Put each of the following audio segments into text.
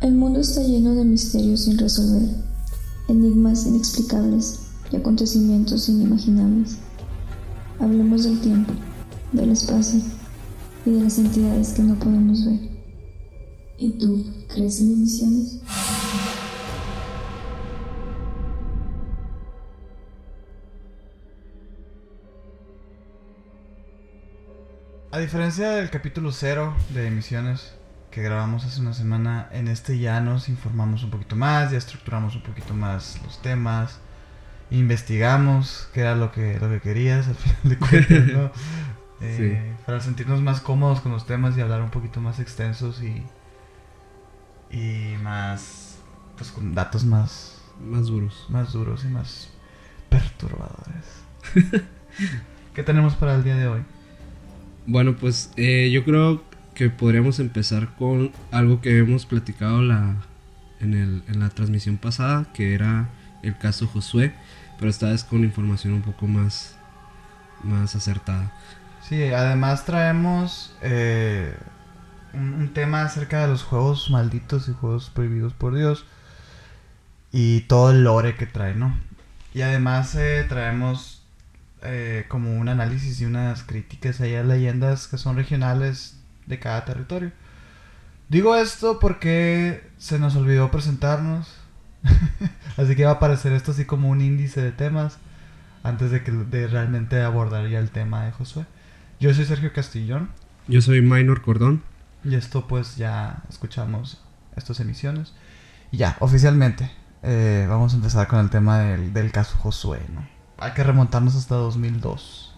El mundo está lleno de misterios sin resolver, enigmas inexplicables y acontecimientos inimaginables. Hablemos del tiempo, del espacio y de las entidades que no podemos ver. ¿Y tú crees en emisiones? A diferencia del capítulo cero de emisiones que grabamos hace una semana, en este ya nos informamos un poquito más, ya estructuramos un poquito más los temas, investigamos qué era lo que, lo que querías al final de cuentas, ¿no? Eh, Para sentirnos más cómodos con los temas y hablar un poquito más extensos y, y más, pues con datos más... Más duros. Más duros y más perturbadores. ¿Qué tenemos para el día de hoy? Bueno, pues eh, yo creo que podríamos empezar con algo que hemos platicado la, en, el, en la transmisión pasada, que era el caso Josué, pero esta vez con información un poco más, más acertada. Sí, además traemos eh, un, un tema acerca de los juegos malditos y juegos prohibidos por Dios y todo el lore que trae, ¿no? Y además eh, traemos eh, como un análisis y unas críticas ahí a leyendas que son regionales de cada territorio. Digo esto porque se nos olvidó presentarnos. así que va a aparecer esto así como un índice de temas antes de que de realmente abordar ya el tema de Josué. Yo soy Sergio Castillón. Yo soy Minor Cordón. Y esto pues ya escuchamos estas emisiones. Y ya, oficialmente, eh, vamos a empezar con el tema del, del caso Josué, ¿no? Hay que remontarnos hasta 2002.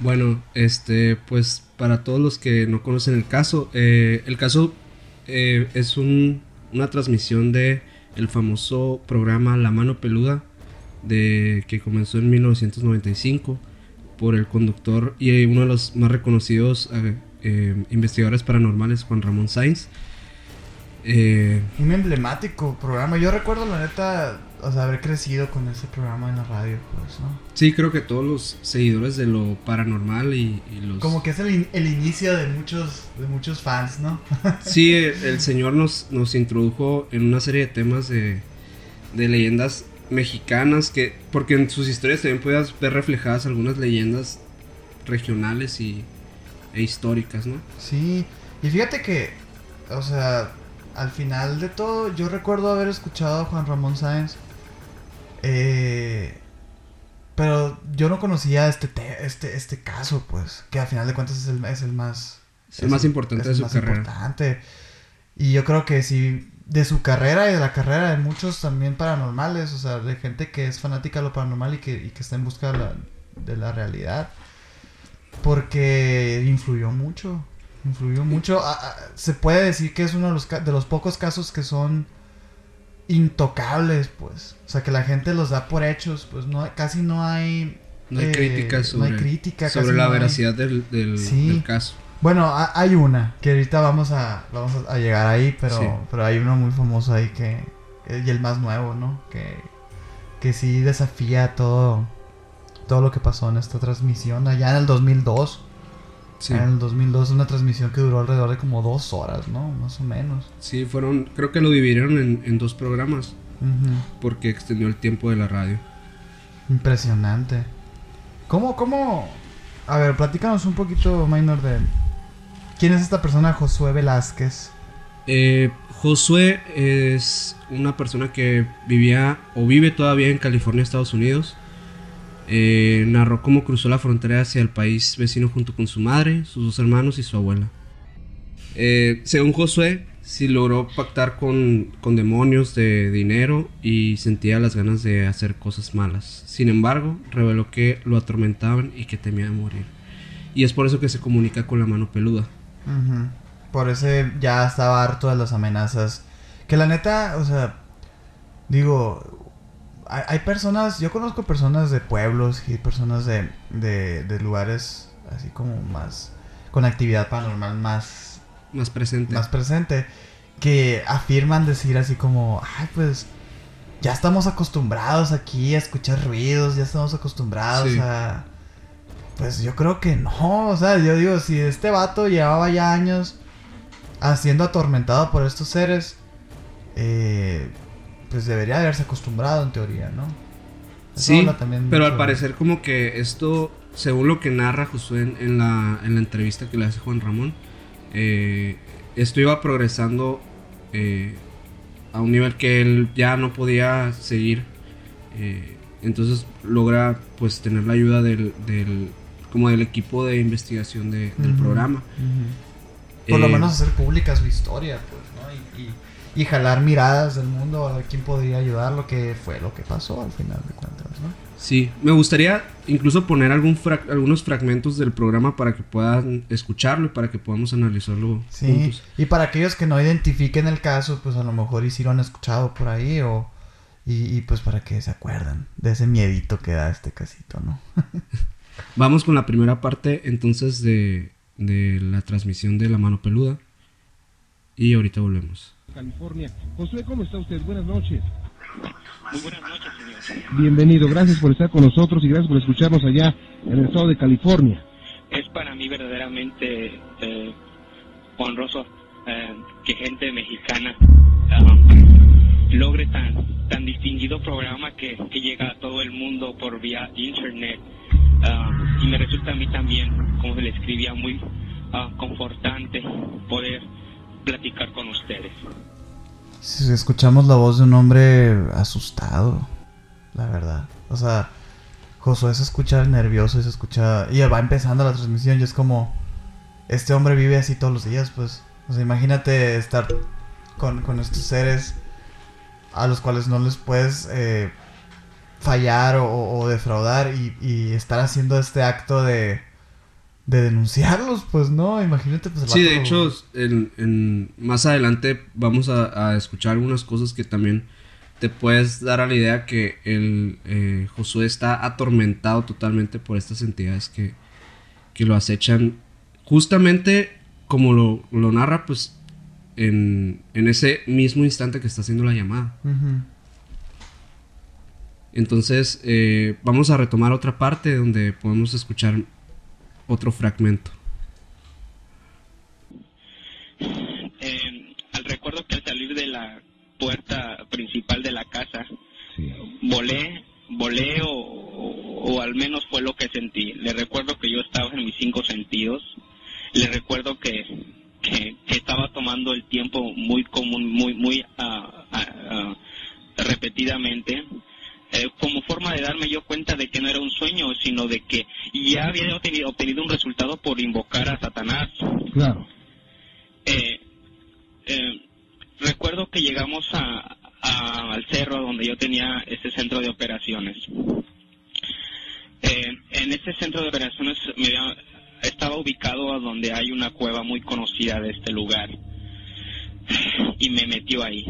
Bueno, este, pues para todos los que no conocen el caso, eh, el caso eh, es un, una transmisión de el famoso programa La Mano Peluda, de, que comenzó en 1995 por el conductor y uno de los más reconocidos eh, investigadores paranormales, Juan Ramón Sainz. Eh, Un emblemático programa. Yo recuerdo, la neta, o sea, haber crecido con ese programa en la radio, pues, ¿no? sí, creo que todos los seguidores de lo paranormal y, y los... Como que es el, in- el inicio de muchos, de muchos fans, ¿no? Sí, el, el señor nos, nos introdujo en una serie de temas de, de leyendas mexicanas que porque en sus historias también puedas ver reflejadas algunas leyendas regionales y e históricas, ¿no? Sí, y fíjate que, o sea, al final de todo, yo recuerdo haber escuchado a Juan Ramón Sáenz, eh, pero yo no conocía este, te- este, este caso, pues, que al final de cuentas es el, es el más... Es el más importante es de su más carrera. importante. Y yo creo que sí, de su carrera y de la carrera de muchos también paranormales, o sea, de gente que es fanática de lo paranormal y que, y que está en busca de la, de la realidad. Porque influyó mucho. Influyó mucho. Se puede decir que es uno de los, de los pocos casos que son intocables, pues. O sea, que la gente los da por hechos, pues no casi no hay... No hay eh, críticas no hay sobre, crítica, sobre casi la no hay- veracidad del, del- Sí. del caso. Bueno, ha- hay una que ahorita vamos a vamos a a llegar ahí, pero Sí. pero hay uno muy famoso ahí que y el más nuevo, ¿no? Que que sí desafía todo todo lo que pasó en esta transmisión allá en el 2002. Sí. En el 2002 una transmisión que duró alrededor de como dos horas, ¿no? Más o menos. Sí, fueron, creo que lo dividieron en, en dos programas porque extendió el tiempo de la radio. Impresionante. ¿Cómo, cómo? A ver, platícanos un poquito, Minor, de... ¿Quién es esta persona, Josué Velázquez? Eh, Josué es una persona que vivía o vive todavía en California, Estados Unidos. Eh, narró cómo cruzó la frontera hacia el país vecino junto con su madre, sus dos hermanos y su abuela. Eh, según Josué, sí logró pactar con, con demonios de dinero y sentía las ganas de hacer cosas malas. Sin embargo, reveló que lo atormentaban y que temía morir. Y es por eso que se comunica con la mano peluda. Por ese ya estaba harto de las amenazas. Que la neta, o sea, digo, hay, hay personas, yo conozco personas de pueblos y personas de, de, de lugares así como más, con actividad paranormal más, Más presente. más presente, que afirman decir así como, ay, pues ya estamos acostumbrados aquí a escuchar ruidos, ya estamos acostumbrados Sí. a... Pues yo creo que no, o sea, yo digo, si este vato llevaba ya años siendo atormentado por estos seres, eh, pues debería haberse acostumbrado en teoría, ¿no? Eso Sí, también pero al parecer como que esto, según lo que narra Josué en, en la, en la entrevista que le hace Juan Ramón, eh, esto iba progresando eh, a un nivel que él ya no podía seguir. eh, entonces logra pues tener la ayuda del, del- como del equipo de investigación de- del programa. Por lo menos hacer pública su historia. Y, jalar miradas del mundo a ver quién podría ayudar, lo que fue lo que pasó al final de cuentas, ¿no? Sí, me gustaría incluso poner algún fra- algunos fragmentos del programa para que puedan escucharlo y para que podamos analizarlo Sí, juntos. y para aquellos que no identifiquen el caso, pues a lo mejor y sí lo han escuchado por ahí o... Y, y, pues para que se acuerdan de ese miedito que da este casito, ¿no? Vamos con la primera parte entonces de, de la transmisión de la mano peluda y ahorita volvemos. California. Josué, ¿cómo está usted? Buenas noches. Muy buenas noches, señor. Bienvenido, gracias por estar con nosotros y gracias por escucharnos allá en el estado de California. Es para mí verdaderamente eh, honroso eh, que gente mexicana ah, logre tan tan distinguido programa que, que llega a todo el mundo por vía internet Ah, y me resulta a mí también, como se le escribía, muy ah, confortante poder platicar con ustedes. Si escuchamos la voz de un hombre asustado, la verdad. O sea, Josué se escucha nervioso y se escucha... Y va empezando la transmisión y es como... Este hombre vive así todos los días, pues. O sea, imagínate estar con, con estos seres a los cuales no les puedes eh, fallar o, defraudar y estar haciendo este acto de... De denunciarlos, pues no, imagínate pues el Sí, de hecho, en, en- más adelante vamos a, a escuchar algunas cosas que también te puedes dar a la idea que el eh, Josué está atormentado totalmente por estas entidades que, que lo acechan. Justamente como lo, lo narra, pues en, en ese mismo instante que está haciendo la llamada. Entonces, eh, vamos a retomar otra parte donde podemos escuchar otro fragmento. Eh, al recuerdo que al salir de la puerta principal de la casa, Sí. volé, volé o, o- o al menos fue lo que sentí. Le recuerdo que yo estaba en mis cinco sentidos. Le recuerdo que, que, que estaba tomando el tiempo muy común, muy, muy ah, ah, ah, repetidamente. Eh, como forma de darme yo cuenta de que no era un sueño, sino de que ya había obtenido, obtenido un resultado por invocar a Satanás. Claro. Eh, eh, recuerdo que llegamos a, a- al cerro donde yo tenía ese centro de operaciones. Eh, en ese centro de operaciones me había- estaba ubicado a donde hay una cueva muy conocida de este lugar y me metió ahí.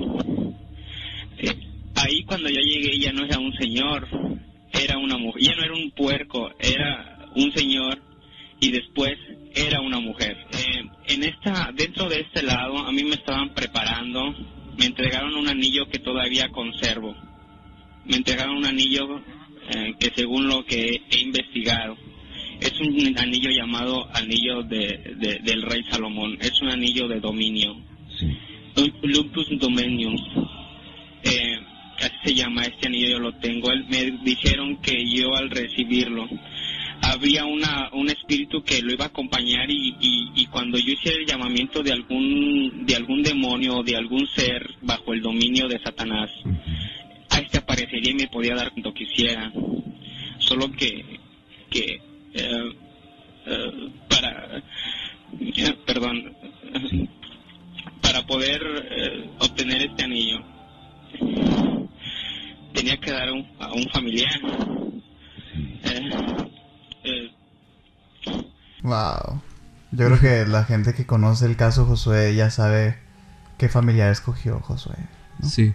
Eh, ahí cuando yo llegué ya no era un señor, era una mujer, ya no era un puerco, era un señor y después era una mujer. Eh, en esta, dentro de este lado, a mí me estaban preparando, me entregaron un anillo que todavía conservo. Me entregaron un anillo eh, que según lo que he investigado, es un anillo llamado anillo de, de- del rey Salomón, es un anillo de dominio. Sí. Lupus Dominium. Eh, así se llama este anillo, yo lo tengo. Él- me dijeron que yo al recibirlo habría una, un espíritu que lo iba a acompañar y, y, y cuando yo hiciera el llamamiento de algún, de algún demonio o de algún ser bajo el dominio de Satanás, a este aparecería y me podía dar cuando quisiera. Solo que, que eh, eh, para, perdón, para poder eh, obtener este anillo tenía que dar a un, a un familiar. Eh, eh, Wow. Yo creo que la gente que conoce el caso Josué ya sabe qué familiar escogió Josué. Sí.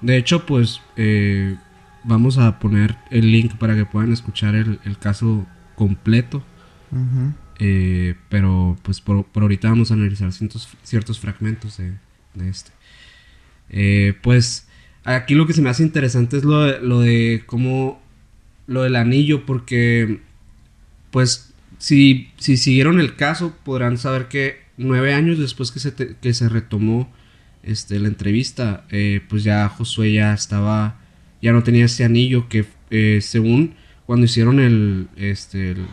De hecho, pues eh, vamos a poner el link para que puedan escuchar el, el caso completo. Eh, pero pues por, por ahorita vamos a analizar ciertos, ciertos fragmentos de, de este. Eh, pues aquí lo que se me hace interesante es lo de, lo de cómo lo del anillo porque pues si, si siguieron el caso podrán saber que nueve años después que se, que se retomó este, la entrevista, eh, pues ya Josué ya estaba, ya no tenía ese anillo que eh, según cuando hicieron el, este, el-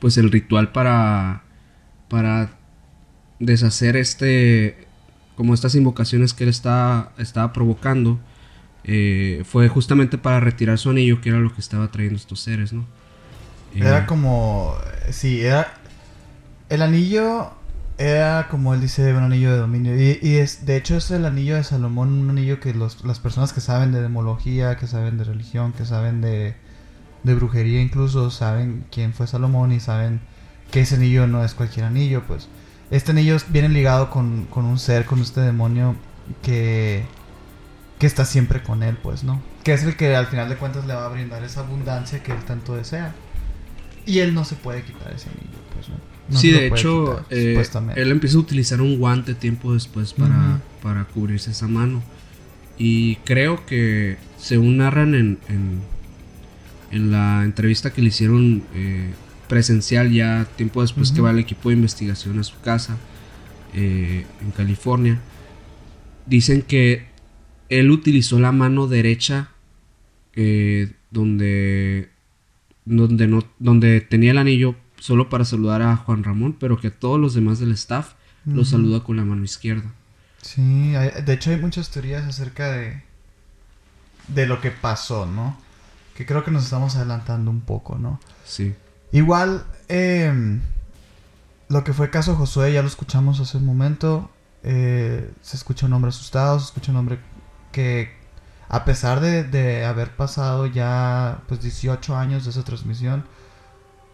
pues el ritual para, para deshacer este, como estas invocaciones que él estaba, estaba provocando, eh, fue justamente para retirar su anillo, que era lo que estaba trayendo estos seres, ¿no? Eh, Era como. Sí, era. El anillo era como él dice, un anillo de dominio. Y, y es, de hecho, es el anillo de Salomón, un anillo que los- las personas que saben de demología, que saben de religión, que saben de, de brujería, incluso saben quién fue Salomón y saben que ese anillo no es cualquier anillo. Pues este anillo viene ligado con, con un ser, con este demonio que, que está siempre con él, pues, ¿no? Que es el que al final de cuentas le va a brindar esa abundancia que él tanto desea. Y él no se puede quitar ese anillo, pues, ¿no? No sí, de hecho, quitar, eh, él empieza a utilizar un guante tiempo después para, para cubrirse esa mano. Y creo que, según narran en, en, en la entrevista que le hicieron eh, presencial ya tiempo después que va el equipo de investigación a su casa eh, en California, dicen que él utilizó la mano derecha eh, donde, donde, no, donde tenía el anillo solo para saludar a Juan Ramón, pero que todos los demás del staff lo saluda con la mano izquierda. Sí, hay- de hecho hay muchas teorías acerca de de lo que pasó, ¿no? Que creo que nos estamos adelantando un poco, ¿no? Sí. Igual, eh, lo que fue caso Josué, ya lo escuchamos hace un momento. eh, se escucha un hombre asustado, se escucha un hombre que, a pesar de, de haber pasado ya pues 18 años de esa transmisión,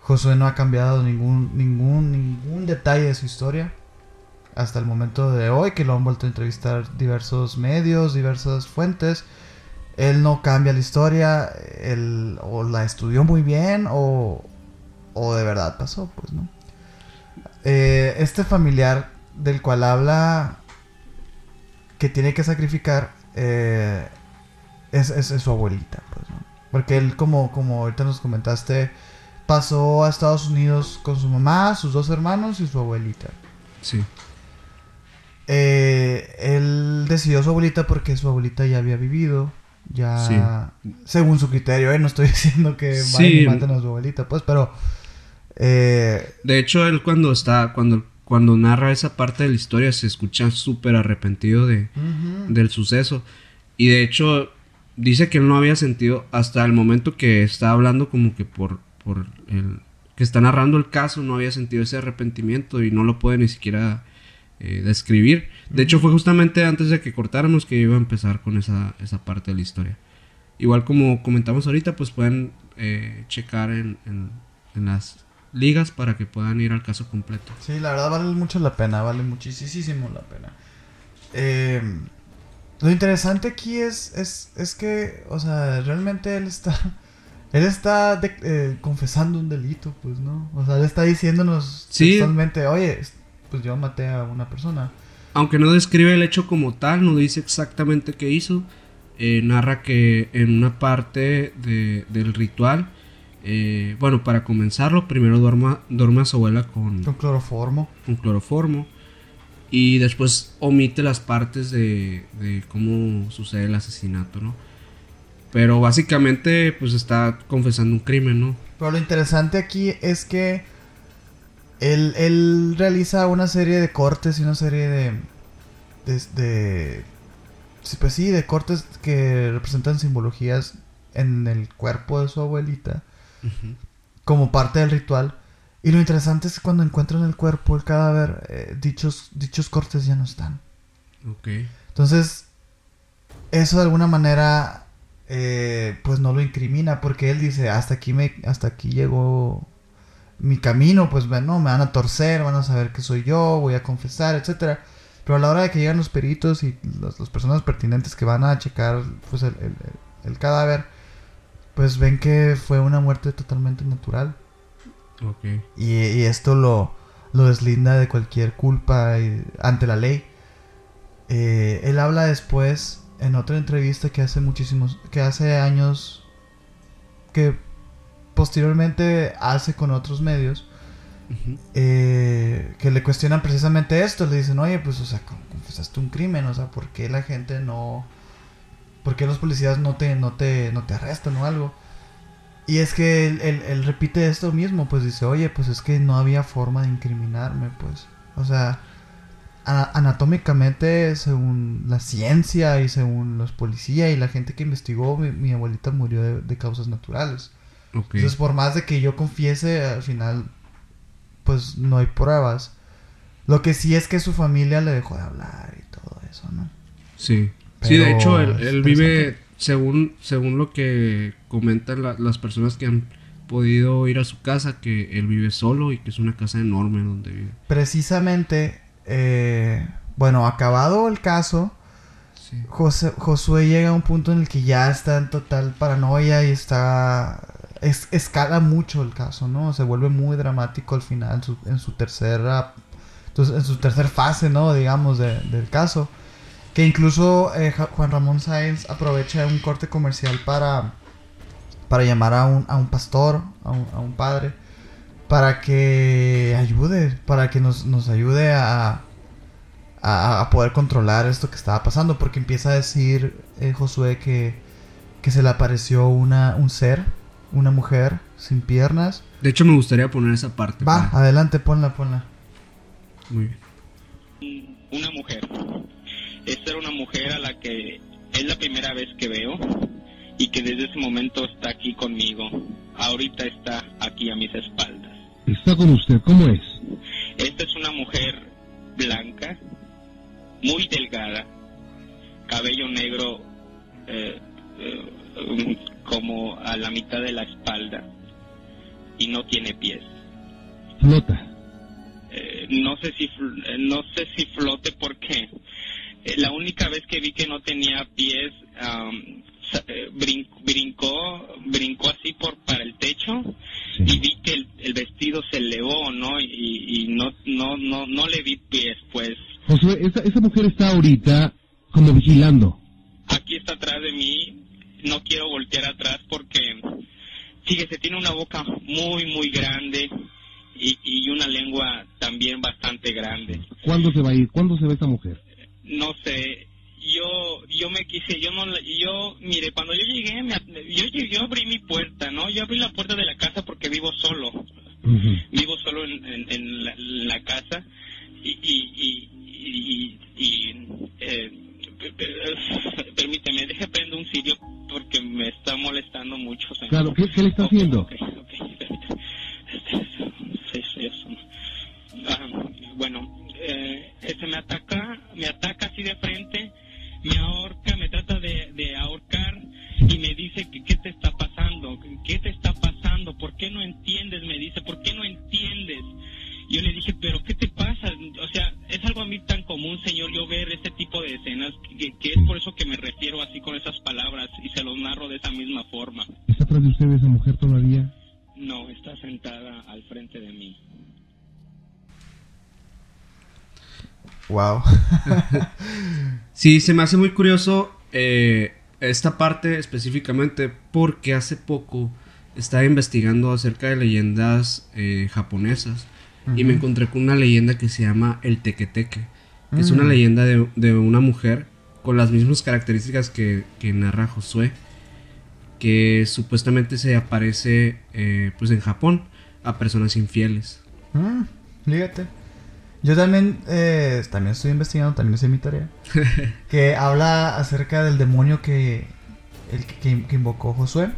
Josué no ha cambiado ningún, ningún, ningún detalle de su historia. Hasta el momento de hoy, que lo han vuelto a entrevistar diversos medios, diversas fuentes. Él no cambia la historia, él o la estudió muy bien o, o de verdad pasó, pues, ¿no? Eh, este familiar del cual habla que tiene que sacrificar eh, es, es- es su abuelita, pues, ¿no? Porque él, como, como ahorita nos comentaste, pasó a Estados Unidos con su mamá, sus dos hermanos y su abuelita. Sí. Eh, él decidió su abuelita porque su abuelita ya había vivido. Ya. Según su criterio, ¿eh? No estoy diciendo que vayan Sí. y maten a su abuelita, pues, pero. Eh, De hecho, él cuando está, cuando, cuando narra esa parte de la historia se escucha súper arrepentido de, del suceso. Y de hecho, dice que él no había sentido hasta el momento que está hablando como que por, por el que está narrando el caso, no había sentido ese arrepentimiento y no lo puede ni siquiera eh, describir. De hecho, fue justamente antes de que cortáramos que iba a empezar con esa, esa parte de la historia. Igual como comentamos ahorita, pues pueden eh, checar en, en- en las ligas para que puedan ir al caso completo. Sí, la verdad vale mucho la pena, vale muchísimo la pena. Eh, lo interesante aquí es, es, es que, o sea, realmente él está, él está de- eh, confesando un delito, pues, ¿no? O sea, él está diciéndonos Sí. textualmente, oye, pues yo maté a una persona. Aunque no describe el hecho como tal, no dice exactamente qué hizo, eh, narra que en una parte de- del ritual, eh, bueno, para comenzarlo, primero duerma, duerme a su abuela con, Con cloroformo. con cloroformo y después omite las partes de, de cómo sucede el asesinato, ¿no? Pero básicamente, pues está confesando un crimen, ¿no? Pero lo interesante aquí es que él, él realiza una serie de cortes y una serie de, de, de- pues sí, de cortes que representan simbologías en el cuerpo de su abuelita como parte del ritual. Y lo interesante es que cuando encuentran el cuerpo, el cadáver, eh, dichos, dichos cortes ya no están. Ok. Entonces, eso de alguna manera, eh, pues no lo incrimina, porque él dice, hasta aquí me, hasta aquí llegó mi camino, pues bueno, me van a torcer, van a saber que soy yo, voy a confesar, etcétera. Pero a la hora de que llegan los peritos y las, las personas pertinentes que van a checar, pues el, el- el cadáver, pues ven que fue una muerte totalmente natural. Ok. Y, y esto lo, lo deslinda de cualquier culpa y- ante la ley. Eh, él habla después en otra entrevista que hace muchísimos, que hace años, que posteriormente hace con otros medios, eh, que le cuestionan precisamente esto. Le dicen, oye, pues, o sea, con- confesaste un crimen, o sea, ¿por qué la gente no... ¿Por qué los policías no te, no te, no te arrestan o algo? Y es que él, él- él repite esto mismo, pues dice, oye, pues es que no había forma de incriminarme, pues. O sea, anatómicamente, según la ciencia y según los policías y la gente que investigó, mi, mi abuelita murió de, de causas naturales. Entonces, por más de que yo confiese, al final, pues no hay pruebas. Lo que sí es que su familia le dejó de hablar y todo eso, ¿no? Sí. Sí, de hecho, él, vive, según, según lo que comentan la- las personas que han podido ir a su casa, que él vive solo y que es una casa enorme donde vive. Precisamente, eh, bueno, acabado el caso, Sí. José- Josué llega a un punto en el que ya está en total paranoia y está... es- escala mucho el caso, ¿no? Se vuelve muy dramático al final, en su, en su tercera... entonces, en su tercer fase, ¿no? Digamos, de- del caso. Que incluso eh, Juan Ramón Sáenz aprovecha un corte comercial para... Para llamar a un, a un pastor, a un, a un padre, para que ayude, para que nos, nos ayude a, a, a poder controlar esto que estaba pasando, porque empieza a decir eh, Josué que, que se le apareció una, un ser, una mujer sin piernas. De hecho, me gustaría poner esa parte. Va, para- adelante, ponla, ponla. Muy bien. una mujer. Esta era una mujer a la que es la primera vez que veo y que desde ese momento está aquí conmigo. Ahorita está aquí a mis espaldas. Está con usted, ¿cómo es? Esta es una mujer blanca, muy delgada, cabello negro eh, eh, como a la mitad de la espalda y no tiene pies. Flota. Eh, no sé si eh, no sé si flote porque eh, la única vez que vi que no tenía pies eh, brin- brincó brincó así por para el techo y vi que el, el vestido se elevó no y, y no no no no le vi pies pues Josué, esa, esa mujer está ahorita como vigilando. aquí está atrás de mí no quiero voltear atrás porque fíjese tiene una boca muy muy grande y, y una lengua también bastante grande ¿Cuándo se va a ir? ¿Cuándo se va esa mujer? No sé yo yo me quise yo no la- yo mire cuando yo llegué me, yo yo abrí mi puerta no yo abrí la puerta de la casa porque vivo solo vivo solo en, en- en la, la casa y y y, y- y, eh, pe- pe- permíteme deje prendo un sirio porque me está molestando mucho señor. Claro, ¿qué, qué le está haciendo? ok, ok, permítame. Sí, sí, eso. Ah, bueno, eh, ese me ataca, me ataca así de frente, me ahorca, me trata de, de ahorcar y me dice que qué te está pasando, qué te está pasando, por qué no entiendes, me dice, por qué no entiendes. Yo le dije, pero ¿qué te pasa? O sea, es algo a mí tan común, señor, yo ver este tipo de escenas, que, que es por eso que me refiero así con esas palabras y se los narro de esa misma forma. ¿Está atrás de usted esa mujer todavía? No, está sentada al frente de mí. Wow. Sí, se me hace muy curioso eh, esta parte específicamente porque hace poco estaba investigando acerca de leyendas eh, japonesas y me encontré con una leyenda que se llama el tequeteque, que es una Mm. leyenda de, de una mujer con las mismas características que, que narra Josué, que supuestamente se aparece eh, pues en Japón a personas infieles. Mm, fíjate. Yo también, eh, también estoy investigando, también hice mi tarea. que habla acerca del demonio que, el que, que- invocó Josué.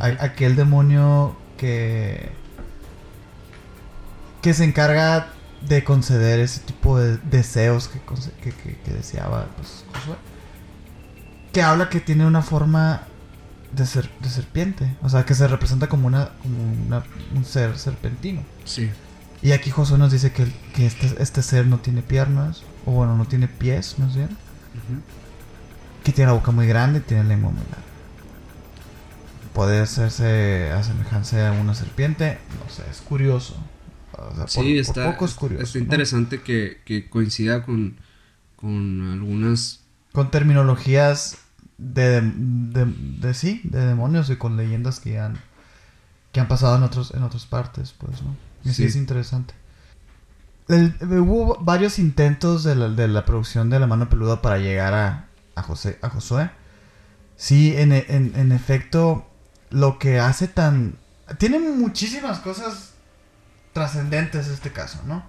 A- aquel demonio que, que se encarga de conceder ese tipo de deseos que, que- que deseaba pues, Josué. Que habla que tiene una forma de, ser, de serpiente. O sea, que se representa como, una, como una- un ser serpentino. Sí. Y aquí Josué nos dice que, que este, este ser no tiene piernas, o bueno, no tiene pies, más bien. Que tiene la boca muy grande y tiene lengua muy larga. Puede hacerse a semejanza a una serpiente, no sé, es curioso. O sea, por- Sí, por está, poco es curioso. está ¿no? interesante que, que coincida con, con algunas... Con terminologías de, de, de sí, de demonios y con leyendas que han, que han pasado en, otros, en otras partes, pues, ¿no? Sí Sí. es interesante. El- hubo varios intentos de la, de la producción de La Mano Peluda para llegar a, a, José, a Josué. Sí, en, e- en- en efecto, lo que hace tan... Tiene muchísimas cosas trascendentes este caso, ¿no?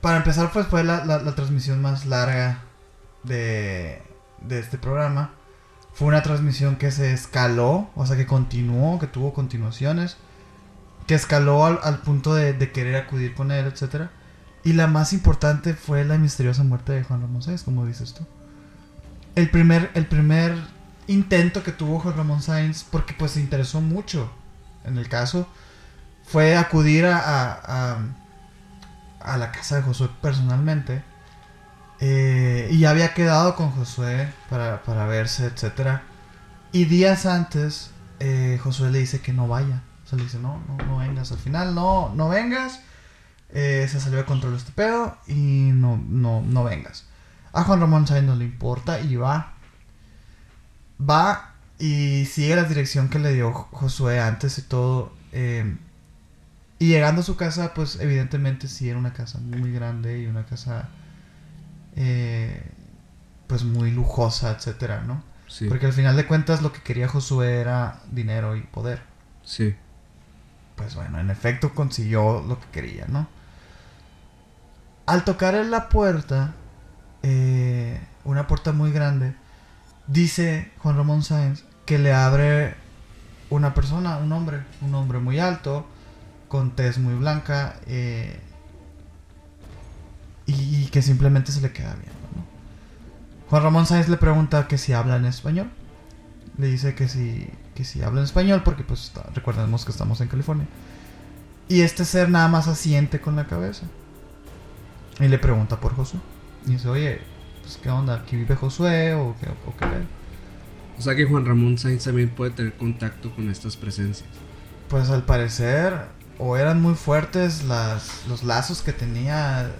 Para empezar, pues fue la, la- la transmisión más larga de, de este programa. Fue una transmisión que se escaló, o sea, que continuó, que tuvo continuaciones, que escaló al, punto de, querer acudir con él, etcétera. Y la más importante fue la misteriosa muerte de Juan Ramón Sáenz, como dices tú. El primer, el primer intento que tuvo Juan Ramón Sáenz, porque pues se interesó mucho en el caso, fue acudir a, a, la casa de Josué personalmente. eh, y había quedado con Josué para, para verse, etcétera. Y días antes, eh, Josué le dice que no vaya. O sea, le dice, no, no, no vengas. Al final, no, no vengas. Eh, se salió de control este pedo y no, no, no vengas. A Juan Ramón Sáenz no le importa y va. Va y sigue la dirección que le dio Josué antes y todo. eh, y llegando a su casa, pues evidentemente sí era una casa muy grande y una casa eh, pues muy lujosa, etcétera, ¿no? Sí. Porque al final de cuentas lo que quería Josué era dinero y poder. Sí. Pues bueno, en efecto consiguió lo que quería, ¿no? Al tocar en la puerta, eh, una puerta muy grande, dice Juan Ramón Sáenz que le abre una persona, un hombre, un hombre muy alto, con tez muy blanca, eh, y, que simplemente se le queda viendo, ¿no? Juan Ramón Sáenz le pregunta que si habla en español. Le dice que si, que si habla en español, porque pues está- recordemos que estamos en California. Y este ser nada más asiente con la cabeza. Y le pregunta por Josué. Y dice, oye, pues qué onda, ¿aquí vive Josué o qué, o qué pedo?". O sea que Juan Ramón Sainz también puede tener contacto con estas presencias. Pues al parecer, o eran muy fuertes las, los lazos que tenía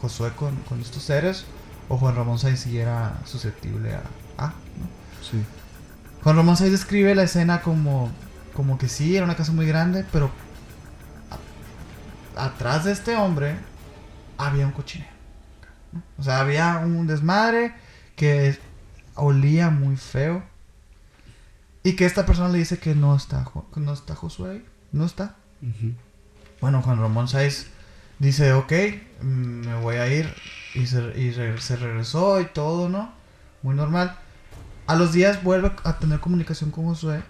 Josué con, con estos seres, o Juan Ramón Sáenz sí era susceptible a... a, ¿no? Sí. Juan Ramón Sáenz describe la escena como, como que sí, era una casa muy grande, pero a- atrás de este hombre había un cochinero. ¿no? O sea, había un desmadre que olía muy feo. Y que esta persona le dice que no está, no está Josué ahí, no está. Bueno, Juan Ramón Sáenz dice, ok, mm, me voy a ir. Y, se, y re- se regresó y todo, ¿no? Muy normal. A los días vuelve a tener comunicación con Josué.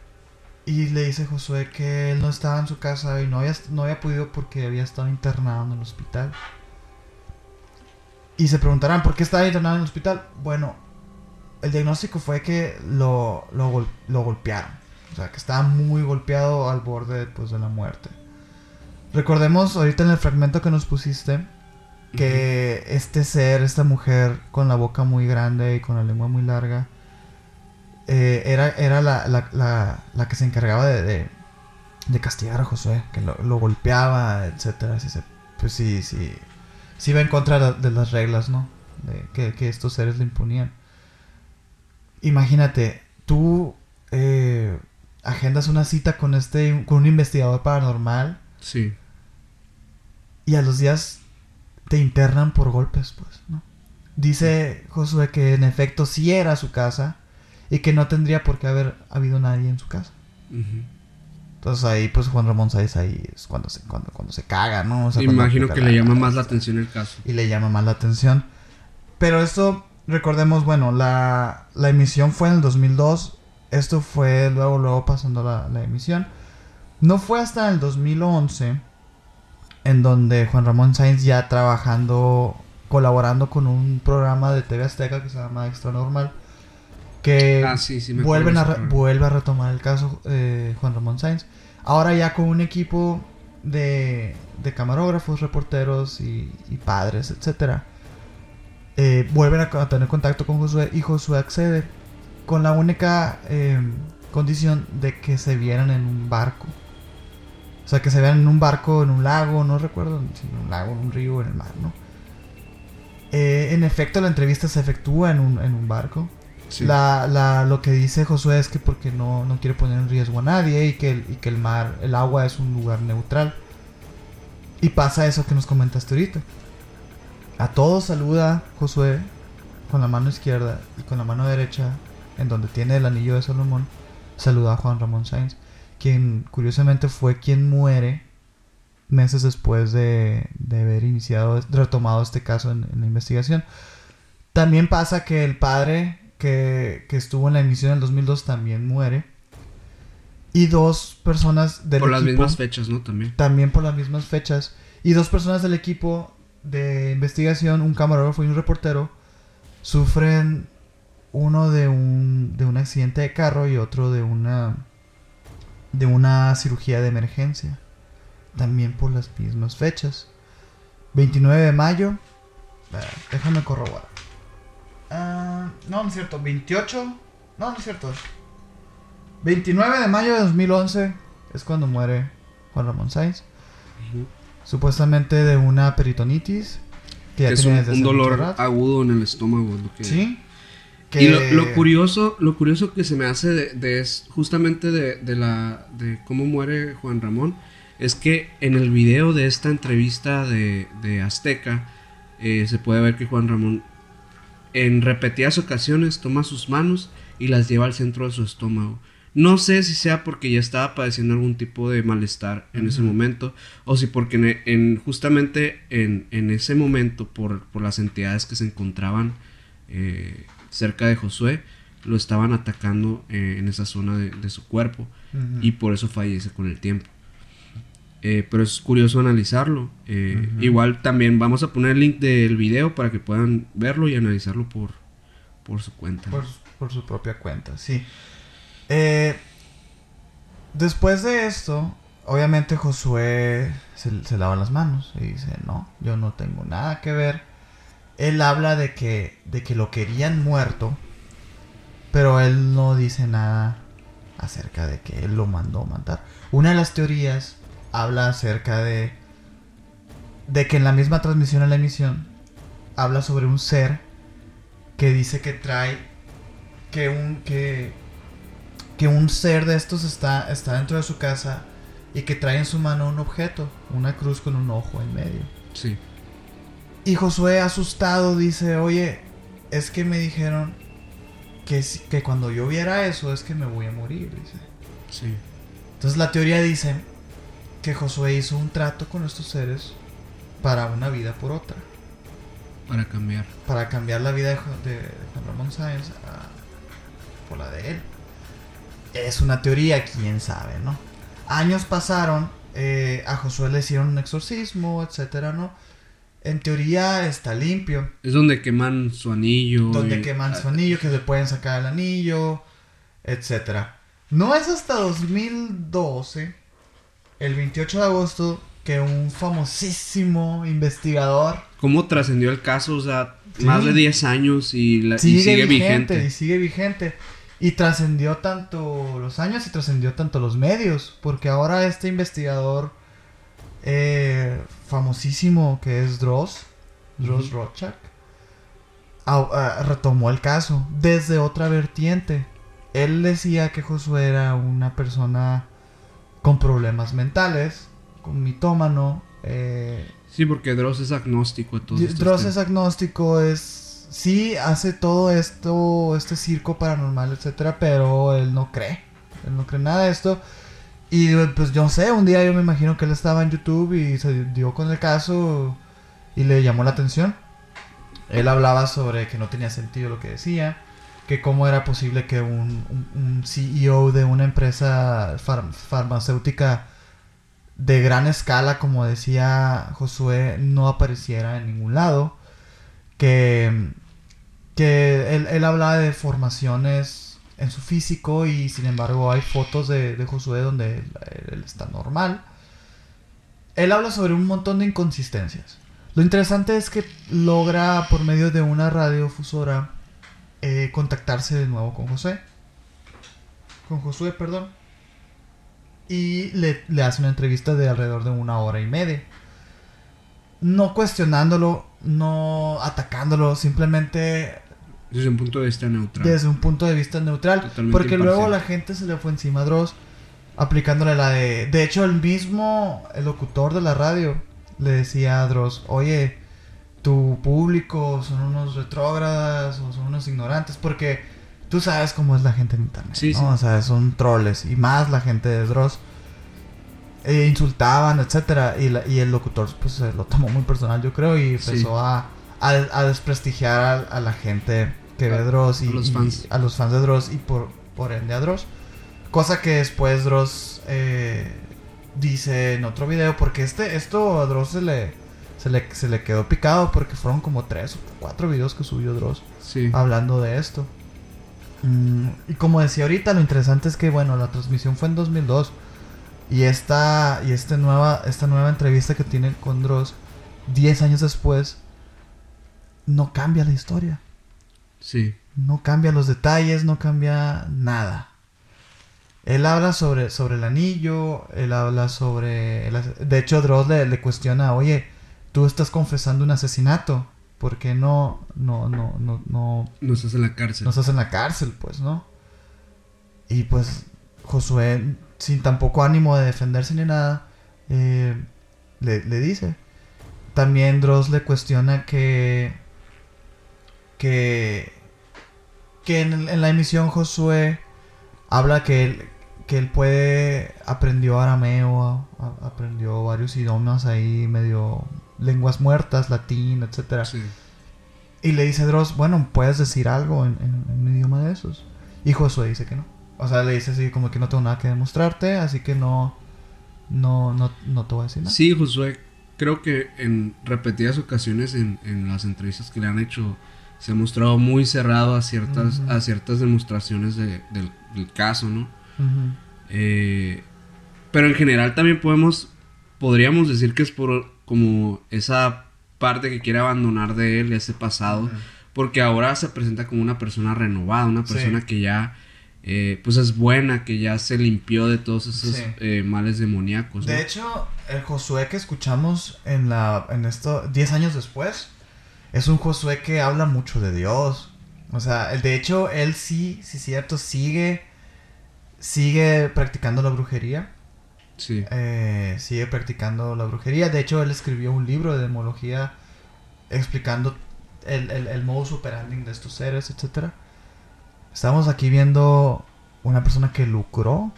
Y le dice a Josué que él no estaba en su casa y no había, no había podido porque había estado internado en el hospital. Y se preguntarán, ¿por qué estaba internado en el hospital? Bueno, el diagnóstico fue que lo, lo, gol- lo golpearon. O sea, que estaba muy golpeado al borde pues, de la muerte. Recordemos ahorita en el fragmento que nos pusiste que este ser, esta mujer con la boca muy grande y con la lengua muy larga, eh, era, era la, la- la- la que se encargaba de, de- de castigar a Josué, que lo, lo golpeaba, etcétera. Sí se- pues sí, sí, sí iba en contra de, la- de las reglas, ¿no? De- que, que estos seres le imponían. Imagínate, tú eh, agendas una cita con este, con un investigador paranormal Sí. y a los días te internan por golpes, pues, ¿no? Dice Josué que en efecto sí era su casa y que no tendría por qué haber habido nadie en su casa. Entonces ahí, pues Juan Ramón Sáenz ahí es cuando se, cuando, cuando se caga, ¿no? O sea, Imagino que le la- llama más la atención el caso. y le llama más la atención. Pero esto, recordemos, bueno, la, la emisión fue en el 2002. Esto fue luego, luego pasando la, la emisión. No fue hasta el 2011 en donde Juan Ramón Sáenz ya trabajando, colaborando con un programa de TV Azteca que se llama Extra Normal. Que Ah, sí, sí, me vuelven a vuelve a retomar el caso eh, Juan Ramón Sáenz. Ahora ya con un equipo de, de camarógrafos, reporteros y, y padres, etcétera. Eh, vuelven a, a tener contacto con Josué y Josué accede con la única eh, condición de que se vieran en un barco. O sea, que se vean en un barco, en un lago, no recuerdo si en un lago, en un río, en el mar, ¿no? Eh, en efecto, la entrevista se efectúa en un, en un barco. La, la, lo que dice Josué es que porque no, no quiere poner en riesgo a nadie y que, el, y que el mar, el agua es un lugar neutral. Y pasa eso que nos comentaste ahorita. A todos saluda Josué con la mano izquierda y con la mano derecha, en donde tiene el anillo de Salomón, saluda a Juan Ramón Sáenz, quien curiosamente fue quien muere meses después de, de haber iniciado, retomado este caso en la investigación. También pasa que el padre que, que estuvo en la emisión en el 2002 también muere. Y dos personas del Por las equipo, mismas fechas, ¿no? También. también por las mismas fechas. Y dos personas del equipo de investigación, un camarógrafo y un reportero, sufren uno de un, de un accidente de carro y otro de una de una cirugía de emergencia. También por las mismas fechas. 29 de mayo. eh, Déjame corroborar. Ah, no, no es cierto. 28. No, no es cierto. 29 de mayo de 2011 es cuando muere Juan Ramón Sáenz. Supuestamente de una peritonitis. Que ya es un, desde dolor agudo en el estómago. es lo que- Sí. Y lo, lo curioso, lo curioso que se me hace de, de es justamente de, de la de cómo muere Juan Ramón es que en el video de esta entrevista de, de Azteca eh, se puede ver que Juan Ramón en repetidas ocasiones toma sus manos y las lleva al centro de su estómago. No sé si sea porque ya estaba padeciendo algún tipo de malestar en ese momento o si porque en, en- justamente en, en ese momento por, por las entidades que se encontraban eh, cerca de Josué lo estaban atacando eh, en esa zona de, de su cuerpo y por eso fallece con el tiempo. Eh, pero es curioso analizarlo. Eh. Igual también vamos a poner el link del video para que puedan verlo y analizarlo por, por su cuenta. Por, por su propia cuenta, sí. Eh, después de esto, obviamente Josué se, se lava las manos y dice, no, yo no tengo nada que ver. Él habla de que, de que lo querían muerto, pero él no dice nada acerca de que él lo mandó matar. Una de las teorías habla acerca de, de que en la misma transmisión en la emisión habla sobre un ser que dice que trae que un que que un ser de estos está está dentro de su casa y que trae en su mano un objeto, una cruz con un ojo en medio. Sí. Y Josué asustado dice, "Oye, es que me dijeron que que cuando yo viera eso es que me voy a morir", dice. Sí. Entonces la teoría dice que Josué hizo un trato con estos seres para una vida por otra. Para cambiar. para cambiar la vida de, Jo- de- de Juan Ramón Sáenz a- por la de él. Es una teoría, quién sabe, ¿no? Años pasaron, eh, a Josué le hicieron un exorcismo, etcétera, ¿no? En teoría está limpio. Es donde queman su anillo. Donde y- queman su anillo, que le pueden sacar el anillo, etcétera. No es hasta 2012, el 28 de agosto, que un famosísimo investigador ¿Cómo trascendió el caso? O sea, Sí. más de 10 años y, la- y sigue, vigente, vigente. y sigue vigente y trascendió tanto los años y trascendió tanto los medios porque ahora este investigador eh, famosísimo que es Dross Dross ah, retomó el caso desde otra vertiente él decía que Josué era una persona con problemas mentales con mitómano eh, Sí, porque Dross es agnóstico estos Dross es agnóstico, es sí hace todo esto, este circo paranormal, etcétera, pero él no cree, él no cree nada de esto. Y pues yo sé, un día yo me imagino que él estaba en YouTube y se dio con el caso y le llamó la atención. Él hablaba sobre que no tenía sentido lo que decía, que cómo era posible que un, CEO de una empresa far- farmacéutica de gran escala, como decía Josué, no apareciera en ningún lado. Que, que él, él hablaba de formaciones en su físico y sin embargo hay fotos de, de Josué donde él, él está normal. Él habla sobre un montón de inconsistencias. Lo interesante es que logra por medio de una radiofusora eh, contactarse de nuevo con José. Con Josué, perdón y le, le hace una entrevista de alrededor de una hora y media. No cuestionándolo, no atacándolo, simplemente Desde un punto de vista neutral. desde un punto de vista neutral. Totalmente porque luego la gente se le fue encima a Dross, aplicándole la de... De hecho, el mismo el locutor de la radio le decía a Dross, oye, tu público son unos retrógradas o son unos ignorantes, porque tú sabes cómo es la gente en internet, Sí, ¿no? sí. O sea, son troles, y más la gente de Dross. E insultaban, etcétera, y, la- y el locutor pues se lo tomó muy personal, yo creo, y Sí. empezó a, a, a desprestigiar a, a la gente que ve Dross y a los y- fans. a los fans de Dross y por, por ende a Dross. Cosa que después Dross eh, dice en otro video, porque este, esto a Dross se le, se, le, se le quedó picado porque fueron como tres o cuatro videos que subió Dross Sí. hablando de esto. Mm, y como decía ahorita, lo interesante es que, bueno, la transmisión fue en 2002. Y esta, y este nueva, esta nueva entrevista que tiene con Dross, 10 años después, no cambia la historia. Sí. No cambia los detalles, no cambia nada. Él habla sobre, sobre el anillo, él habla sobre... el de hecho, Dross le, le cuestiona, oye, tú estás confesando un asesinato, ¿por qué no, no, no, no, no, No estás en la cárcel. no estás en la cárcel, pues, ¿no? Y pues Josué, sin tampoco ánimo de defenderse ni nada, eh, le, le dice. También Dross le cuestiona que... Que... Que en, en la emisión Josué habla que él, que él puede... Aprendió arameo, a- aprendió varios idiomas ahí, medio... Lenguas muertas, latín. Sí. Y le dice Dross, bueno, puedes decir algo en, en- en un idioma de esos. Y Josué dice que no. O sea, le dice así como que no tengo nada que demostrarte, así que no, no, no, no te voy a decir nada. Sí, Josué, creo que en repetidas ocasiones en, en las entrevistas que le han hecho se ha mostrado muy cerrado a ciertas, a ciertas demostraciones de- del, del caso, ¿no? Eh, pero en general también podemos, podríamos decir que es por como esa parte que quiere abandonar de él, ese pasado, porque ahora se presenta como una persona renovada, una Sí. persona que ya eh, pues es buena, que ya se limpió de todos esos Sí. eh, males demoníacos. ¿no? De hecho, el Josué que escuchamos en la en esto 10 años después es un Josué que habla mucho de Dios. O sea, de hecho él sí, sí cierto, sigue sigue practicando la brujería. Sí. eh, sigue practicando la brujería. De hecho, él escribió un libro de demología explicando el, el, el modus operandi de estos seres, etcétera. Estamos aquí viendo una persona que lucró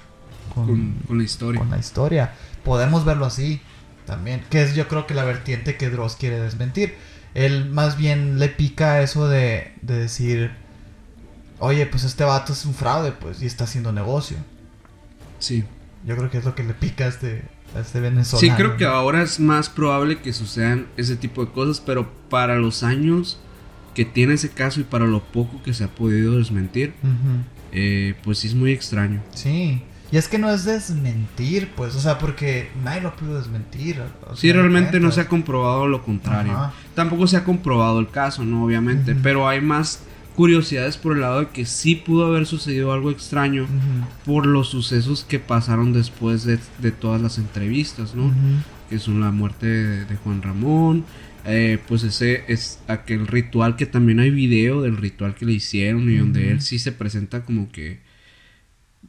con, con, con la historia. con la historia. Podemos verlo así también, que es yo creo que la vertiente que Dross quiere desmentir. Él más bien le pica eso de, de decir, oye, pues este vato es un fraude, pues, y está haciendo negocio. Sí. Yo creo que es lo que le pica a este, a este venezolano. Sí, creo que ahora es más probable que sucedan ese tipo de cosas, pero para los años que tiene ese caso y para lo poco que se ha podido desmentir, Ujú. eh, pues sí es muy extraño. Sí. Y es que no es desmentir, pues, o sea, porque nadie lo pudo desmentir. o Sí, sea, realmente no se ha comprobado lo contrario. Ajá. Tampoco se ha comprobado el caso, ¿no? Obviamente, Ujú. pero hay más curiosidades por el lado de que sí pudo haber sucedido algo extraño por los sucesos que pasaron después de, de todas las entrevistas, ¿no? Que son la muerte de, de Juan Ramón, eh, pues ese es aquel ritual que también hay video del ritual que le hicieron y donde él sí se presenta como que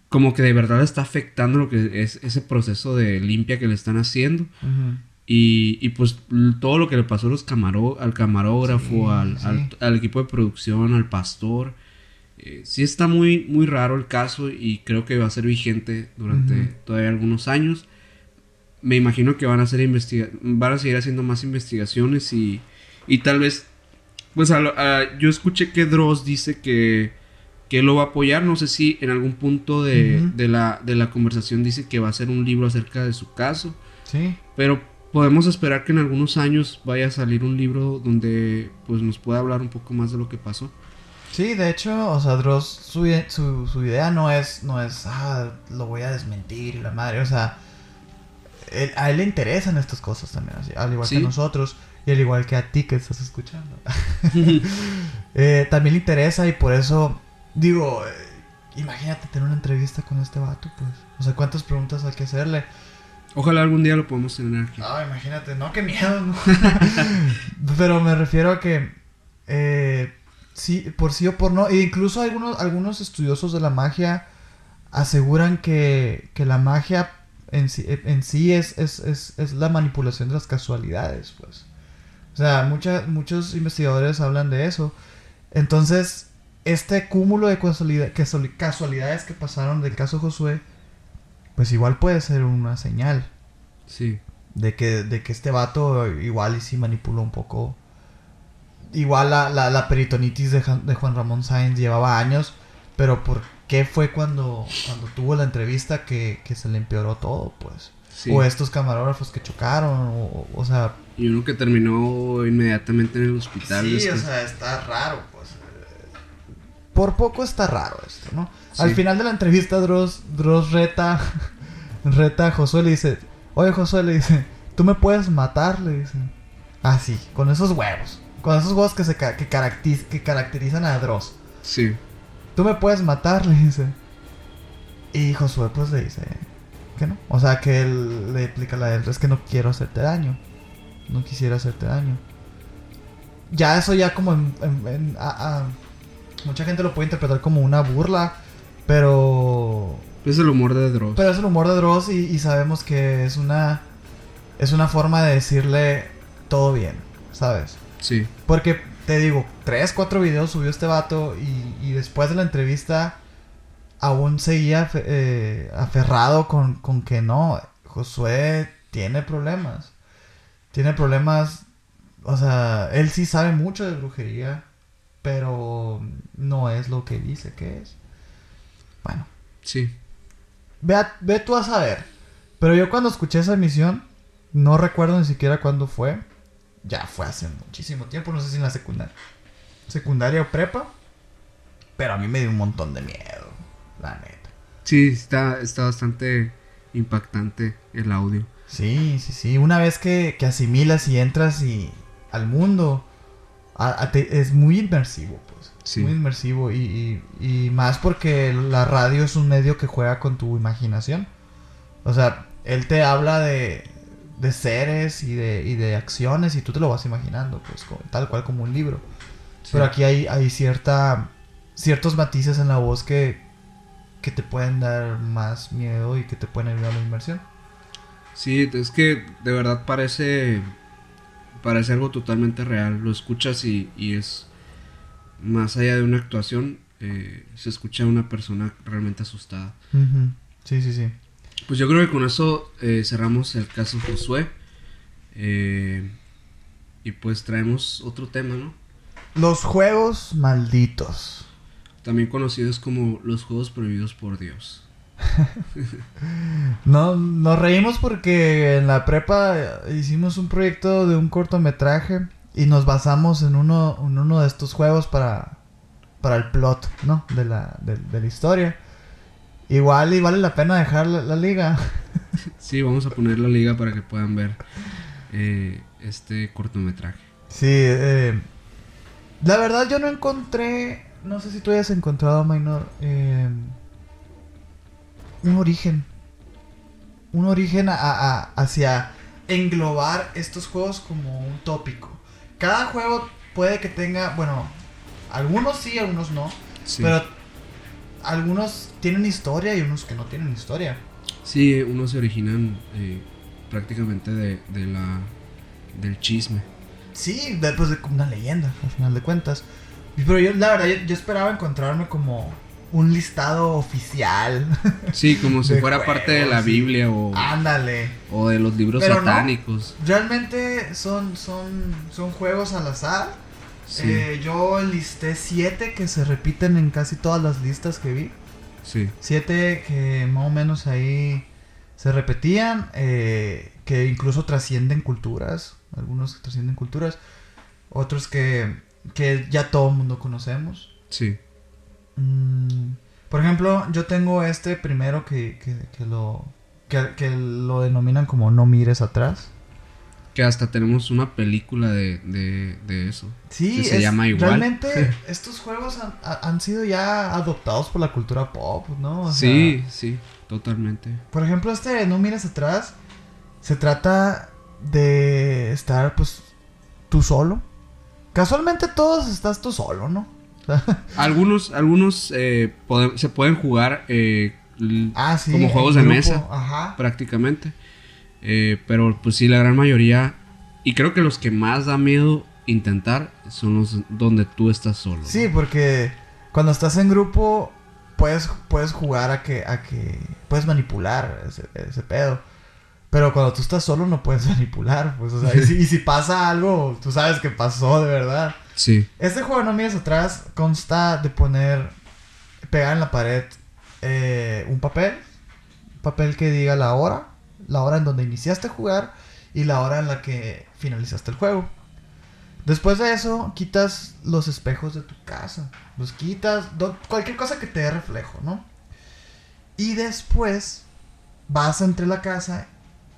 como que de verdad está afectando lo que es ese proceso de limpia que le están haciendo. Y, y pues todo lo que le pasó a los camaro- al camarógrafo, Sí, al, sí. al- al equipo de producción, al pastor. eh, sí está muy, muy raro el caso y creo que va a ser vigente durante todavía algunos años. Me imagino que van a, hacer investiga van a seguir haciendo más investigaciones y, y tal vez... Pues a lo- a- yo escuché que Dross dice que, que lo va a apoyar. No sé si en algún punto de, de la, de la conversación dice que va a hacer un libro acerca de su caso. Sí. Pero podemos esperar que en algunos años vaya a salir un libro donde pues nos pueda hablar un poco más de lo que pasó. Sí, de hecho, o sea, Dross, su, ide- su, su idea no es, no es, ah, lo voy a desmentir y la madre, o sea, él- a él le interesan estas cosas también, así, al igual que Sí. a nosotros y al igual que a ti que estás escuchando. Eh, también le interesa y por eso, digo, eh, imagínate tener una entrevista con este vato, pues, o sea, cuántas preguntas hay que hacerle. Ojalá algún día lo podamos tener aquí. No, imagínate, no, qué miedo. Pero me refiero a que, eh, sí, por sí o por no, e incluso algunos, algunos estudiosos de la magia aseguran que, que la magia en sí, en sí es, es, es, es la manipulación de las casualidades, pues. O sea, mucha- muchos investigadores hablan de eso. Entonces, este cúmulo de casualidad- casualidades que pasaron del caso Josué, pues igual puede ser una señal Sí. de que, de que este vato igual y sí manipuló un poco. Igual la, la, la peritonitis de, de Juan Ramón Sáenz llevaba años, pero ¿por qué fue cuando, cuando tuvo la entrevista que, que se le empeoró todo, pues? sí. O estos camarógrafos que chocaron, o, o sea... Y uno que terminó inmediatamente en el hospital. Sí, o sea, está raro, pues. Por poco está raro esto, ¿no? Sí. Al final de la entrevista, Dross, Dross reta, reta a Josué, le dice, oye Josué, le dice, tú me puedes matar, le dice. Así, con esos huevos. Con esos huevos que, se, ca- que, caracteriz- que caracterizan a Dross. Sí. Tú me puedes matar, le dice. Y Josué pues le dice que no. O sea, que él le explica la de él, es que no quiero hacerte daño. No quisiera hacerte daño. Ya eso ya como en... en- en- a- a- mucha gente lo puede interpretar como una burla. Pero... Es el humor de Dross. Pero es el humor de Dross y, y sabemos que es una... Es una forma de decirle todo bien, ¿sabes? Sí. Porque te digo, tres, cuatro videos subió este vato y, y después de la entrevista aún seguía eh, aferrado con, con que no, Josué tiene problemas. Tiene problemas, o sea, él sí sabe mucho de brujería, pero no es lo que dice que es. Bueno, Sí. ve, a- ve tú a saber. Pero yo cuando escuché esa emisión, no recuerdo ni siquiera cuándo fue. Ya fue hace muchísimo tiempo, no sé si en la secundaria. Secundaria o prepa. Pero a mí me dio un montón de miedo, la neta. Sí, está, está bastante impactante el audio. Sí, sí, sí. Una vez que, que asimilas y entras y al mundo, a- a te- es muy inmersivo, pues. Sí. Muy inmersivo y, y- y más porque la radio es un medio que juega con tu imaginación. O sea, él te habla de, de seres y de, y de acciones y tú te lo vas imaginando, pues, tal cual como un libro. Sí. Pero aquí hay, hay cierta, ciertos matices en la voz que, que te pueden dar más miedo y que te pueden ayudar a la inmersión. Sí, es que de verdad parece parece algo totalmente real. Lo escuchas y, y es más allá de una actuación, eh, se escucha a una persona realmente asustada. Sí, sí, sí. Pues yo creo que con eso eh, cerramos el caso Josué. Eh, y pues traemos otro tema, ¿no? Los juegos malditos. También conocidos como los juegos prohibidos por Dios. No, nos reímos porque en la prepa hicimos un proyecto de un cortometraje y nos basamos en uno, en uno de estos juegos para, para el plot, ¿no? De la, de, de la historia. Igual y vale la pena dejar la, la liga. Sí, vamos a poner la liga para que puedan ver eh, este cortometraje. Sí, eh, la verdad yo no encontré, no sé si tú hayas encontrado, Minor, eh, un origen. Un origen a- a- hacia englobar estos juegos como un tópico. Cada juego puede que tenga, bueno, algunos sí, algunos no, Sí. pero algunos tienen historia y unos que no tienen historia. Sí, unos se originan eh, prácticamente de, de la del chisme. Sí, después de una leyenda, al final de cuentas. Pero yo, la verdad, yo, yo esperaba encontrarme como un listado oficial. Sí, como si fuera parte de la. Biblia o, Ándale. o de los libros Pero no. satánicos. Realmente son, son, son juegos al azar. Sí, Eh, yo listé siete que se repiten en casi todas las listas que vi. sí, Siete que más o menos ahí se repetían, eh, que incluso trascienden culturas, algunos que trascienden culturas, otros que, que ya todo el mundo conocemos. sí. Mm, por ejemplo, yo tengo este primero que, que, que lo, que, que lo denominan como no mires atrás. Que hasta tenemos una película de, de, de eso. Sí, Que se es- llama igual. Realmente estos juegos han, ha- han sido ya adoptados por la cultura pop, ¿no? O sea, sí, sí, totalmente. Por ejemplo, este de No mires atrás se trata de estar pues tú solo. Casualmente todos estás tú solo, ¿no? Algunos, algunos eh, pode- se pueden jugar eh, Ah, sí. como juegos de mesa Ajá. prácticamente. Eh, pero pues sí, la gran mayoría, y creo que los que más da miedo intentar son los donde tú estás solo. Sí, porque cuando estás en grupo puedes, puedes jugar a que, a que puedes manipular ese, ese pedo. Pero cuando tú estás solo no puedes manipular, pues, o sea, y si, y si pasa algo, tú sabes que pasó de verdad. Este juego No Mires Atrás consta de poner, pegar en la pared eh, un papel, papel que diga la hora, la hora en donde iniciaste a jugar y la hora en la que finalizaste el juego. Después de eso, quitas los espejos de tu casa, los quitas, cualquier cosa que te dé reflejo, ¿no? Y después vas entre la casa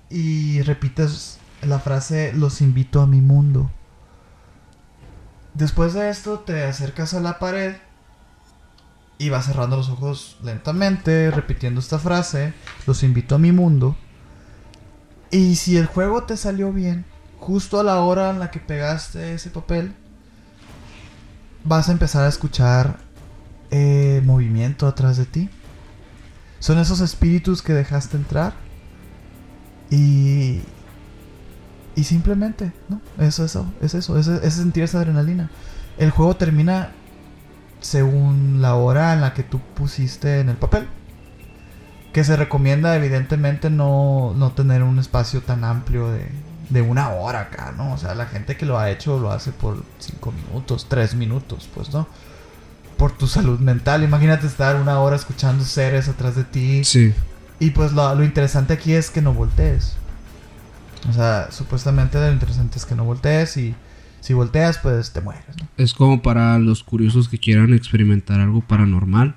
y repites la frase, los invito a mi mundo. Después de esto te acercas a la pared y vas cerrando los ojos lentamente, repitiendo esta frase, los invito a mi mundo. Y si el juego te salió bien, justo a la hora en la que pegaste ese papel, vas a empezar a escuchar eh, movimiento atrás de ti. Son esos espíritus que dejaste entrar. Y, y simplemente, ¿no? Eso, eso, es eso, es, es sentir esa adrenalina. El juego termina según la hora en la que tú pusiste en el papel. Que se recomienda evidentemente no, no tener un espacio tan amplio de, de una hora acá, ¿no? O sea, la gente que lo ha hecho lo hace por 5 minutos, 3 minutos, pues, ¿no? Por tu salud mental. Imagínate estar una hora escuchando seres atrás de ti. sí. Y pues lo, lo interesante aquí es que no voltees. O sea, supuestamente lo interesante es que no voltees y si volteas pues te mueres, ¿no? Es como para los curiosos que quieran experimentar algo paranormal.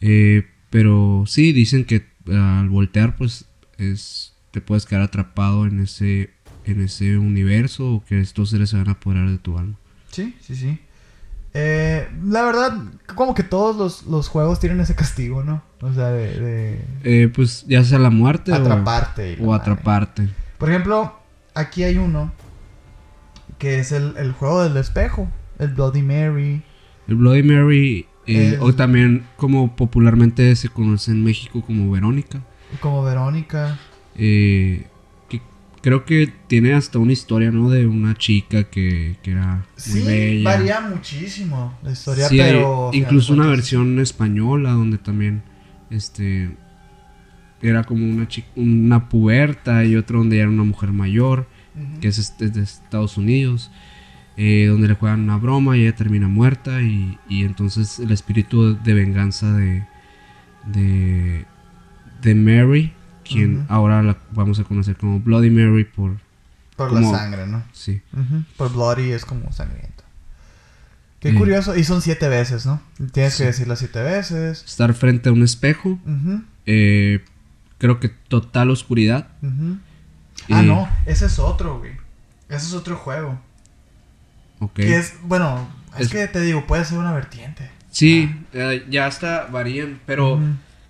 Eh, pero sí, dicen que eh, al voltear, pues, es, te puedes quedar atrapado en ese, en ese universo o que estos seres se van a apoderar de tu alma. Sí, sí, sí. Eh, la verdad, como que todos los, los juegos tienen ese castigo, ¿no? O sea, de, de Eh, pues ya sea la muerte o- atraparte. o, atraparte. Por ejemplo, aquí hay uno que es el, el juego del espejo, el Bloody Mary. El Bloody Mary, eh, El- o también como popularmente se conoce en México como Verónica. Como Verónica. eh, que creo que tiene hasta una historia, ¿no? De una chica que, que era muy Sí, bella. varía muchísimo la historia, Sí, hay pero... incluso una versión española donde también este era como una una puberta y otra donde era una mujer mayor que es este- de Estados Unidos eh, donde le juegan una broma y ella termina muerta y, y entonces el espíritu de venganza de de, de Mary quien ahora la vamos a conocer como Bloody Mary por Por como- la sangre, ¿no? sí Por Bloody es como sangriento. Qué curioso. Y son siete veces, ¿no? Tienes Sí. que decirlas siete veces. estar frente a un espejo eh, creo que total oscuridad. Ah, y- no. Ese es otro, güey. Ese es otro juego. ok. Que es, bueno, es, Es- que te digo, puede ser una vertiente. Sí, eh, ya hasta varían, pero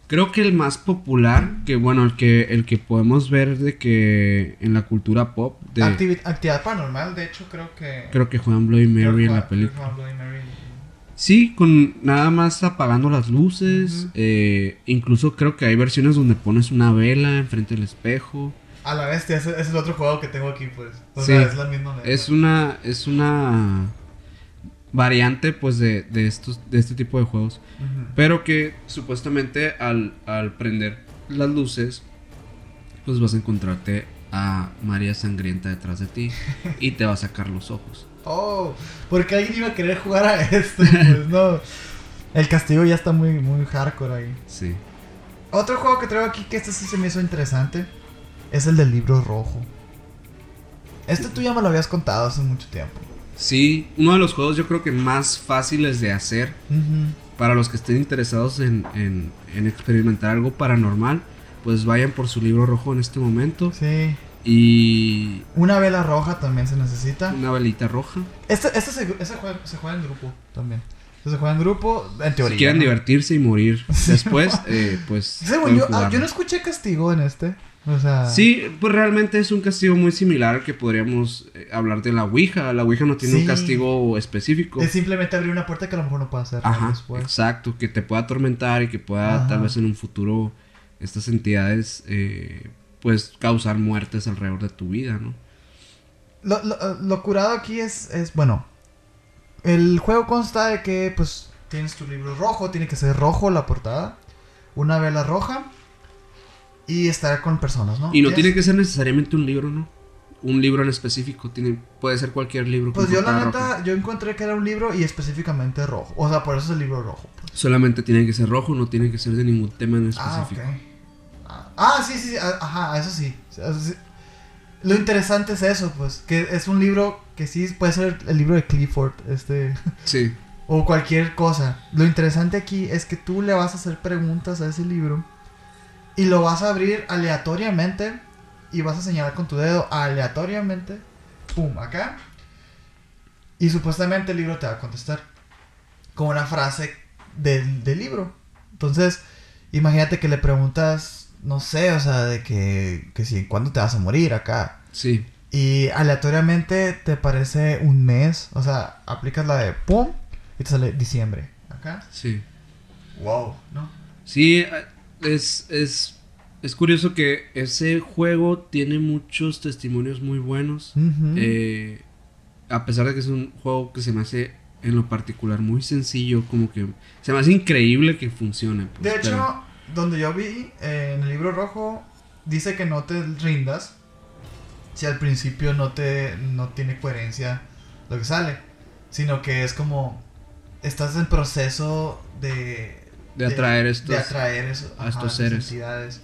creo que el más popular, que bueno, el que el que podemos ver de que en la cultura pop, de, Activi- actividad paranormal, de hecho, creo que. creo que juegan Bloody Mary en la película. juega Bloody Mary. Sí, con nada más apagando las luces, eh, incluso creo que hay versiones donde pones una vela enfrente del espejo. A la bestia, ese, ese es el otro juego que tengo aquí, pues. O Sí. sea, es la misma. Es una es una variante pues de, de estos de este tipo de juegos. Pero que supuestamente al, al prender las luces, pues vas a encontrarte a María Sangrienta detrás de ti y te va a sacar los ojos. Oh, porque alguien iba a querer jugar a esto, pues no. El castigo ya está muy, muy hardcore ahí. Sí. Otro juego que traigo aquí que este sí se me hizo interesante es el del libro rojo. Este tú ya me lo habías contado hace mucho tiempo. Sí, uno de los juegos yo creo que más fáciles de hacer para los que estén interesados en, en- en experimentar algo paranormal, pues vayan por su libro rojo en este momento Sí. Y Una vela roja también se necesita. una velita roja. Este, este se, juega, se juega en grupo también. Este se juega en grupo, en teoría. Si quieren ¿no? divertirse y morir después, eh, pues... Según yo, ah, yo no escuché castigo en este. O sea. Sí, pues realmente es un castigo muy similar al que podríamos eh, hablar de la Ouija. La Ouija no tiene un castigo específico. Es simplemente abrir una puerta que a lo mejor no puede cerrar Ajá, después. exacto, que te pueda atormentar y que pueda Ajá. tal vez en un futuro estas entidades eh, pues causar muertes alrededor de tu vida, ¿no? Lo, lo- lo curado aquí es, es, bueno, el juego consta de que, pues, tienes tu libro rojo, tiene que ser rojo la portada, una vela roja y estar con personas, ¿no? Y no es- tiene que ser necesariamente un libro, ¿no? Un libro en específico, tiene, puede ser cualquier libro. Pues yo la neta, roja. yo encontré que era un libro y específicamente rojo, o sea, por eso es el libro rojo. pues. Solamente tiene que ser rojo, no tiene que ser de ningún tema en específico. Ah, Ah, sí, sí, ah, ajá, eso sí. Eso sí. Lo interesante es eso, pues, que es un libro que sí puede ser el libro de Clifford, este... Sí, o cualquier cosa. Lo interesante aquí es que tú le vas a hacer preguntas a ese libro y lo vas a abrir aleatoriamente y vas a señalar con tu dedo aleatoriamente, pum, acá. Y supuestamente el libro te va a contestar con una frase del, del libro. Entonces, imagínate que le preguntas, no sé, o sea, de que, que si, ¿cuándo te vas a morir acá? sí, Y aleatoriamente te aparece un mes. O sea, aplicas la de pum y te sale diciembre. Acá. sí. Wow, ¿no? Sí, es, es, es curioso que ese juego tiene muchos testimonios muy buenos. Eh, a pesar de que es un juego que se me hace en lo particular muy sencillo, como que se me hace increíble que funcione. pues, de hecho, pero- donde yo vi eh, en el libro rojo, dice que no te rindas si al principio no te no tiene coherencia lo que sale, sino que es como estás en proceso de de atraer estos... de atraer eso, a ajá, estos esas seres. entidades.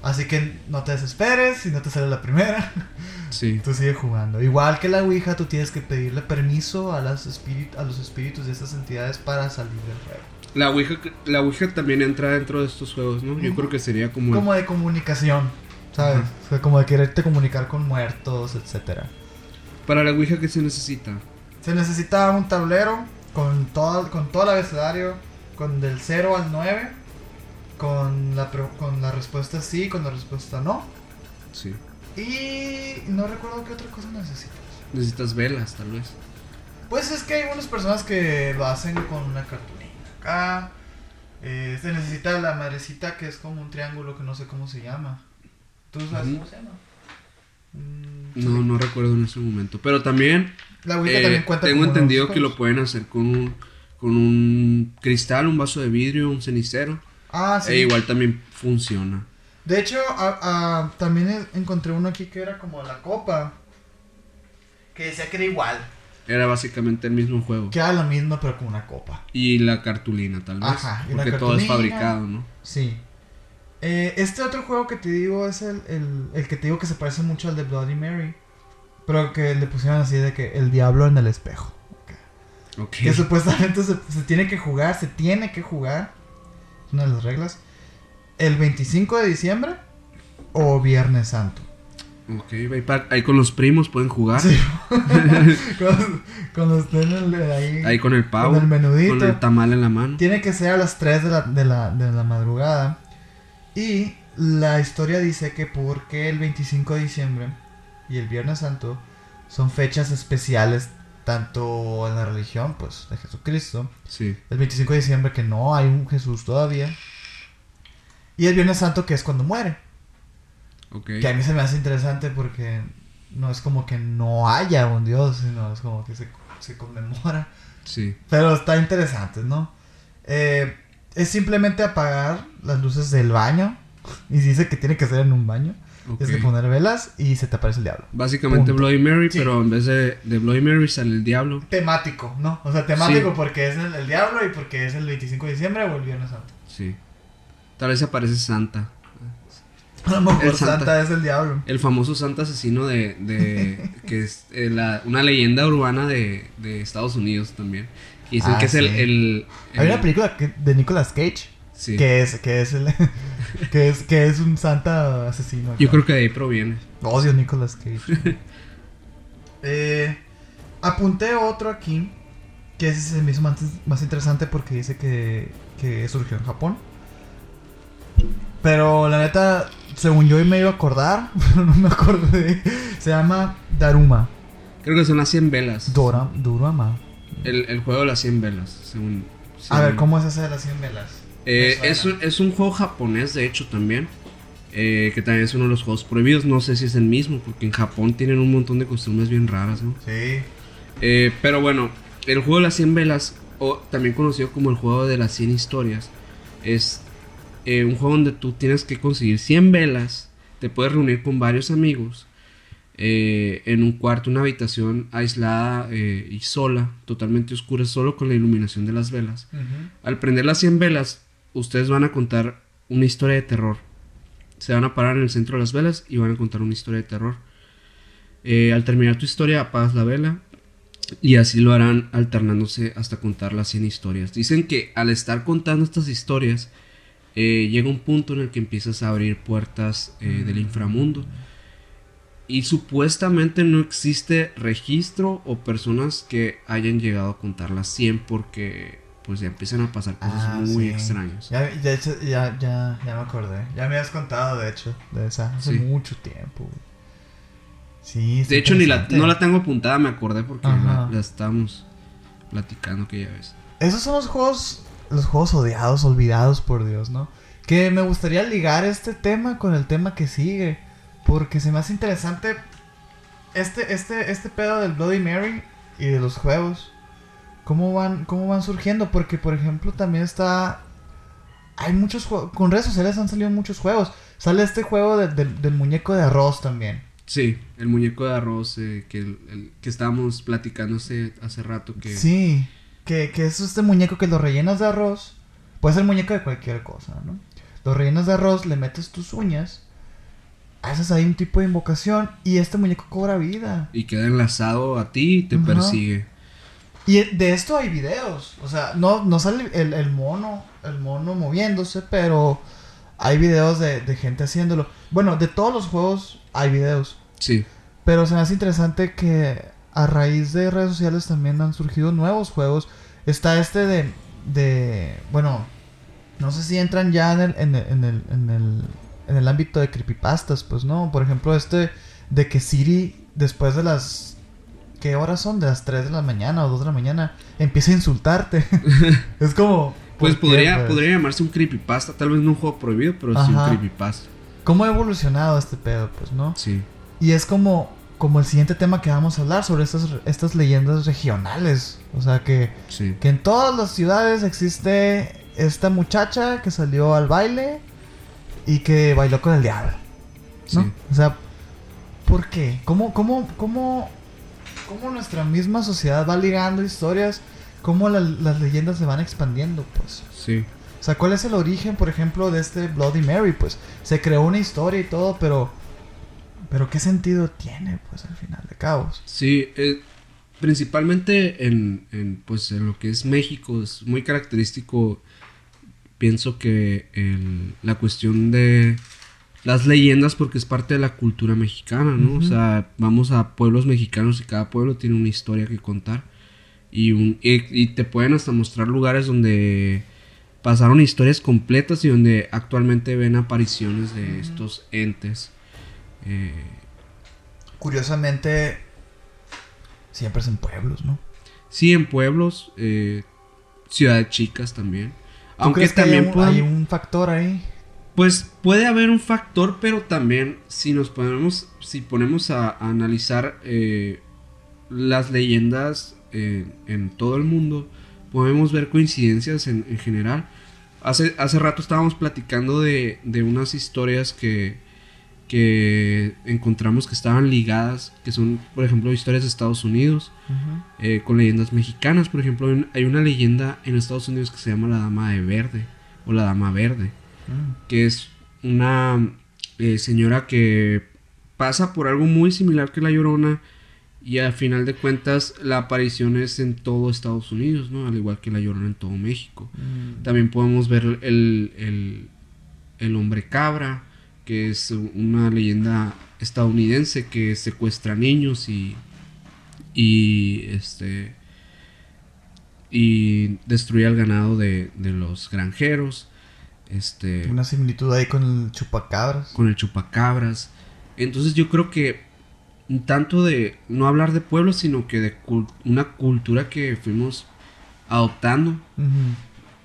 Así que no te desesperes si no te sale la primera. Sí, Tú sigue jugando. Igual que la Ouija, tú tienes que pedirle permiso a, las espíritu- a los espíritus de estas entidades para salir del juego. La Ouija, la Ouija también entra dentro de estos juegos, ¿no? Yo creo que sería como... Como de comunicación, ¿sabes? O sea, como de quererte comunicar con muertos, etcétera. Para la Ouija, ¿qué se necesita? Se necesita un tablero con todo, con todo el abecedario, con del 0 al 9, con la, con la respuesta sí, con la respuesta no. Sí. Y no recuerdo qué otra cosa necesitas. Necesitas velas, tal vez. Pues es que hay unas personas que lo hacen con una cartulina. Acá eh, se necesita la madrecita que es como un triángulo que no sé cómo se llama. ¿Tú sabes cómo se llama? Mm, No, no recuerdo en ese momento. Pero también La eh, también cuenta tengo entendido que lo pueden hacer con un, con un cristal, un vaso de vidrio, un cenicero. Ah, sí. E igual también funciona. De hecho, a- a- también encontré uno aquí que era como la copa. Que decía que era igual. Era básicamente el mismo juego. Que era lo mismo, pero con una copa. Y la cartulina, tal vez. Ajá, y la porque todo es fabricado, ¿no? Sí. Eh, este otro juego que te digo es el, el, el que te digo que se parece mucho al de Bloody Mary. Pero que le pusieron así de que el diablo en el espejo. Ok. Que supuestamente se, se tiene que jugar, se tiene que jugar. Es una de las reglas. El 25 de diciembre o Viernes Santo. Ok, ahí, con los primos pueden jugar. Sí. cuando estén en el- ahí, Ahí con el pavo. con el menudito. Con el tamal en la mano. Tiene que ser a las 3 de la, de la, de la madrugada. Y la historia dice que porque el 25 de diciembre y el Viernes Santo son fechas especiales tanto en la religión, pues, de Jesucristo. Sí. El 25 de diciembre que no hay un Jesús todavía. Y el Viernes Santo que es cuando muere. Que a mí se me hace interesante porque no es como que no haya un Dios, sino es como que se, se conmemora. Sí. Pero está interesante, ¿no? Eh, es simplemente apagar las luces del baño. Y dice que tiene que ser en un baño. Es que poner velas y se te aparece el diablo. Básicamente Punto. Bloody Mary, Sí. pero en vez de, de Bloody Mary sale el diablo. Temático, ¿no? O sea, temático Sí. porque es el, el diablo y porque es el 25 de diciembre o el Viernes Santo. Sí. Tal vez aparece Santa. A lo mejor El Santa. Santa es el diablo. El famoso Santa asesino de. de que es eh, la- una leyenda urbana de, de Estados Unidos también. Y dicen Ah, que es el, Hay una película que- de Nicolas Cage Sí. que es que es el que es que es un santa asesino. Yo creo que de ahí proviene. Odio a Nicolas Cage. eh, apunté otro aquí. Que ese se me hizo más, más interesante porque dice que, que surgió en Japón. Pero la neta, según yo me iba a acordar, pero no me acordé. Se llama Daruma. Creo que son las 100 velas. Dora, Durama. El, el juego de las 100 velas, según... A ver, ¿cómo es ese de las 100 velas? Eh, es, un, es un juego japonés, de hecho, también. eh, que también es uno de los juegos prohibidos. No sé si es el mismo, porque en Japón tienen un montón de costumbres bien raras, ¿no? Sí. Eh, pero bueno, el juego de las 100 velas, o también conocido como el juego de las 100 historias, es eh, un juego donde tú tienes que conseguir 100 velas, te puedes reunir con varios amigos eh, en un cuarto, una habitación aislada eh, y sola, totalmente oscura, solo con la iluminación de las velas. Al prender las 100 velas, ustedes van a contar una historia de terror. Se van a parar en el centro de las velas y van a contar una historia de terror. Al terminar tu historia, apagas la vela y así lo harán alternándose hasta contar las 100 historias. Dicen que al estar contando estas historias, eh, llega un punto en el que empiezas a abrir puertas eh, del inframundo. Y supuestamente no existe registro o personas que hayan llegado a contar las 100 porque pues ya empiezan a pasar cosas Ah, muy sí. extrañas. Ya, de hecho, ya, ya, ya me acordé. Ya me has contado, de hecho, de esa. Hace Sí. mucho tiempo. güey. Sí, De hecho, ni la, no la tengo apuntada, me acordé porque la, la estábamos platicando aquella vez. Esos son los juegos, los juegos odiados, olvidados por Dios, ¿no? Que me gustaría ligar este tema con el tema que sigue. Porque se me hace interesante este, este, este pedo del Bloody Mary y de los juegos. ¿Cómo van, cómo van surgiendo? Porque, por ejemplo, también está... Hay muchos juegos... Con redes sociales han salido muchos juegos. Sale este juego de- del- del muñeco de arroz también. Sí, el muñeco de arroz eh, que, el- el- que estábamos platicando hace, hace rato. Que, Sí, que, que es este muñeco que lo rellenas de arroz. Puede ser muñeco de cualquier cosa, ¿no? Lo rellenas de arroz, le metes tus uñas, haces ahí un tipo de invocación y este muñeco cobra vida. Y queda enlazado a ti y te persigue. Y de esto hay videos. O sea, no, no sale el, el mono, el mono moviéndose, pero hay videos de, de gente haciéndolo. Bueno, de todos los juegos hay videos. Sí, Pero se me hace interesante que a raíz de redes sociales también han surgido nuevos juegos. Está este de. de bueno, no sé si entran ya en el, en el, en el, en el, en el ámbito de creepypastas, pues no. Por ejemplo, este de que Siri, después de las. ¿Qué horas son? De las 3 de la mañana o 2 de la mañana, empieza a insultarte. es como. pues ¿por qué, podría, pues? podría llamarse un creepypasta. Tal vez no un juego prohibido, pero sí un creepypasta. ¿Cómo ha evolucionado este pedo, pues, no? Sí, Y es como, como el siguiente tema que vamos a hablar sobre estas, estas leyendas regionales. O sea, que, sí. que en todas las ciudades existe esta muchacha que salió al baile y que bailó con el diablo. ¿no? sí. O sea, ¿por qué? ¿Cómo, cómo, cómo, cómo nuestra misma sociedad va ligando historias? ¿Cómo la- las leyendas se van expandiendo? Pues. sí. O sea, ¿cuál es el origen, por ejemplo, de este Bloody Mary? Pues se creó una historia y todo, pero. Pero ¿qué sentido tiene, pues, al final de cabos? Sí, eh, principalmente en, en, pues, en lo que es México es muy característico, pienso que la cuestión de las leyendas porque es parte de la cultura mexicana, ¿no? O sea, vamos a pueblos mexicanos y cada pueblo tiene una historia que contar y, un, y, y te pueden hasta mostrar lugares donde pasaron historias completas y donde actualmente ven apariciones de estos entes. Eh, Curiosamente, siempre es en pueblos, ¿no? Sí, en pueblos, eh, ciudades chicas también. ¿Tú Aunque crees que también hay un, pueden- hay un factor ahí? pues puede haber un factor, pero también si nos ponemos, si ponemos a, a analizar eh, las leyendas eh, en todo el mundo, podemos ver coincidencias en, en general. Hace, hace rato estábamos platicando de, de unas historias que, que encontramos que estaban ligadas, que son, por ejemplo, historias de Estados Unidos. eh, con leyendas mexicanas. Por ejemplo, hay un- hay una leyenda en Estados Unidos que se llama la Dama de Verde o la Dama Verde, que es una eh, señora que pasa por algo muy similar que la Llorona y al final de cuentas la aparición es en todo Estados Unidos, ¿no? Al igual que la Llorona en todo México. También podemos ver el, el, el hombre cabra, que es una leyenda estadounidense que secuestra niños y, y este y destruye al ganado de, de los granjeros. Este, Una similitud ahí con el chupacabras. con el chupacabras. Entonces yo creo que tanto de no hablar de pueblos, sino que de una cultura que fuimos adoptando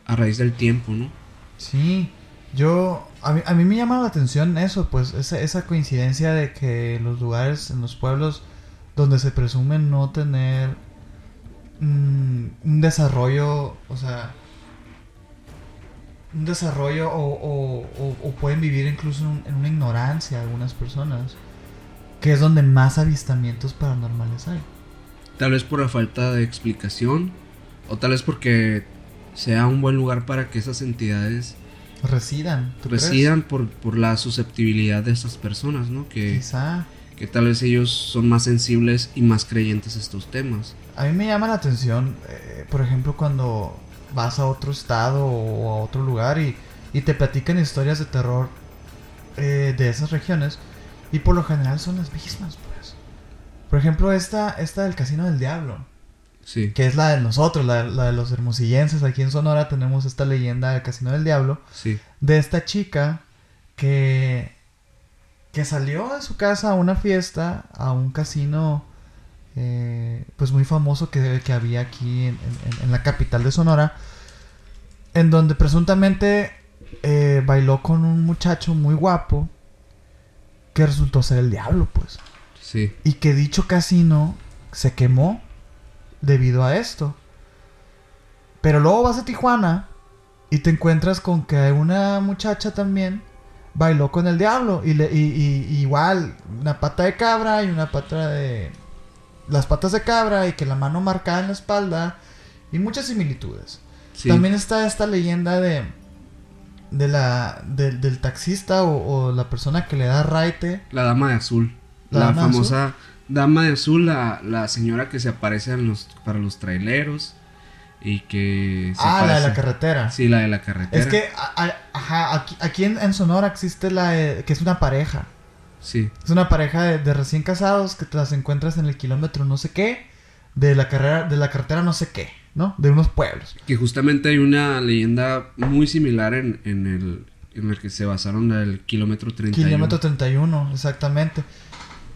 a raíz del tiempo, ¿no? Sí, yo, a mí, a mí me llama la atención eso, pues esa, esa coincidencia de que los lugares, en los pueblos donde se presume no tener mm, un desarrollo, o sea, un desarrollo o, o- pueden vivir incluso en, en una ignorancia algunas personas, que es donde más avistamientos paranormales hay. Tal vez por la falta de explicación, o tal vez porque sea un buen lugar para que esas entidades Residan, ¿tú crees? residan por, por la susceptibilidad de esas personas, ¿no? Que, Quizá. que tal vez ellos son más sensibles y más creyentes a estos temas. A mí me llama la atención, eh, por ejemplo, cuando vas a otro estado o a otro lugar y, y te platican historias de terror eh, de esas regiones y por lo general son las mismas, pues. Por ejemplo, esta, esta del Casino del Diablo, Sí, que es la de nosotros, la, la de los hermosillenses. Aquí en Sonora tenemos esta leyenda del Casino del Diablo sí, de esta chica que, que salió de su casa a una fiesta, a un casino eh, pues muy famoso que, que había aquí en, en- en la capital de Sonora, en donde presuntamente eh, bailó con un muchacho muy guapo que resultó ser el diablo, pues. sí. Y que dicho casino se quemó debido a esto. Pero luego vas a Tijuana y te encuentras con que una muchacha también bailó con el diablo. Y, le, y, igual, una pata de cabra y una pata de... Las patas de cabra y que la mano marcada en la espalda. Y muchas similitudes. sí. También está esta leyenda de... De la, de- del taxista o, o la persona que le da raite. La dama de azul. ¿La famosa dama de azul, la, la señora que se aparece en los, para los traileros. Y que se Ah, la de la carretera. Sí, la de la carretera. Es que, a- a- ajá, aquí, aquí en, en Sonora existe la de- que es una pareja. Sí, Es una pareja de, de recién casados que te las encuentras en el kilómetro no sé qué, de la carrera, de la carretera no sé qué, ¿no? De unos pueblos. que justamente hay una leyenda muy similar en, en el en el que se basaron el kilómetro 31. Kilómetro 31, exactamente.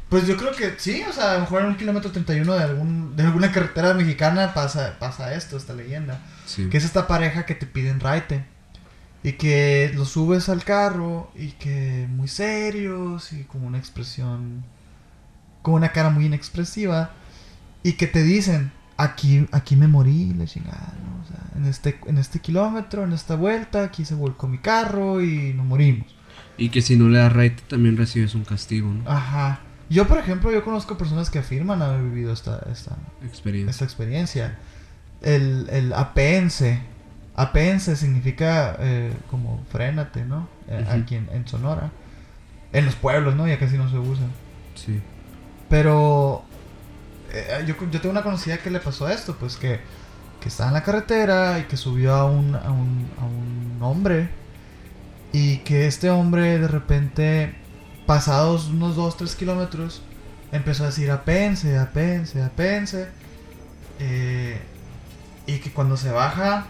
Pues yo creo que sí, o sea, a lo mejor en un kilómetro 31 de, algún, de alguna carretera mexicana pasa, pasa esto, esta leyenda. Sí. Que es esta pareja que te piden raite. Y que lo subes al carro y que muy serios y con una expresión, con una cara muy inexpresiva. Y que te dicen, aquí, aquí me morí, la chingada, ¿no? O sea, en este, en este kilómetro, en esta vuelta, aquí se volcó mi carro y nos morimos. Y que si no le das raite también recibes un castigo, ¿no? Ajá. Yo, por ejemplo, yo conozco personas que afirman haber vivido esta, esta, Experiencia. esta experiencia. El, el apense. Apense significa eh, como frénate, ¿no? Eh, Ujú. Aquí en, en Sonora. En los pueblos, ¿no? Ya casi no se usa. Sí. Pero eh, yo, yo tengo una conocida que le pasó esto, pues que, que estaba en la carretera y que subió a un, a un, a un hombre. Y que este hombre de repente, pasados unos 2, 3 kilómetros, empezó a decir apense, apense, apense. Eh, y que cuando se baja,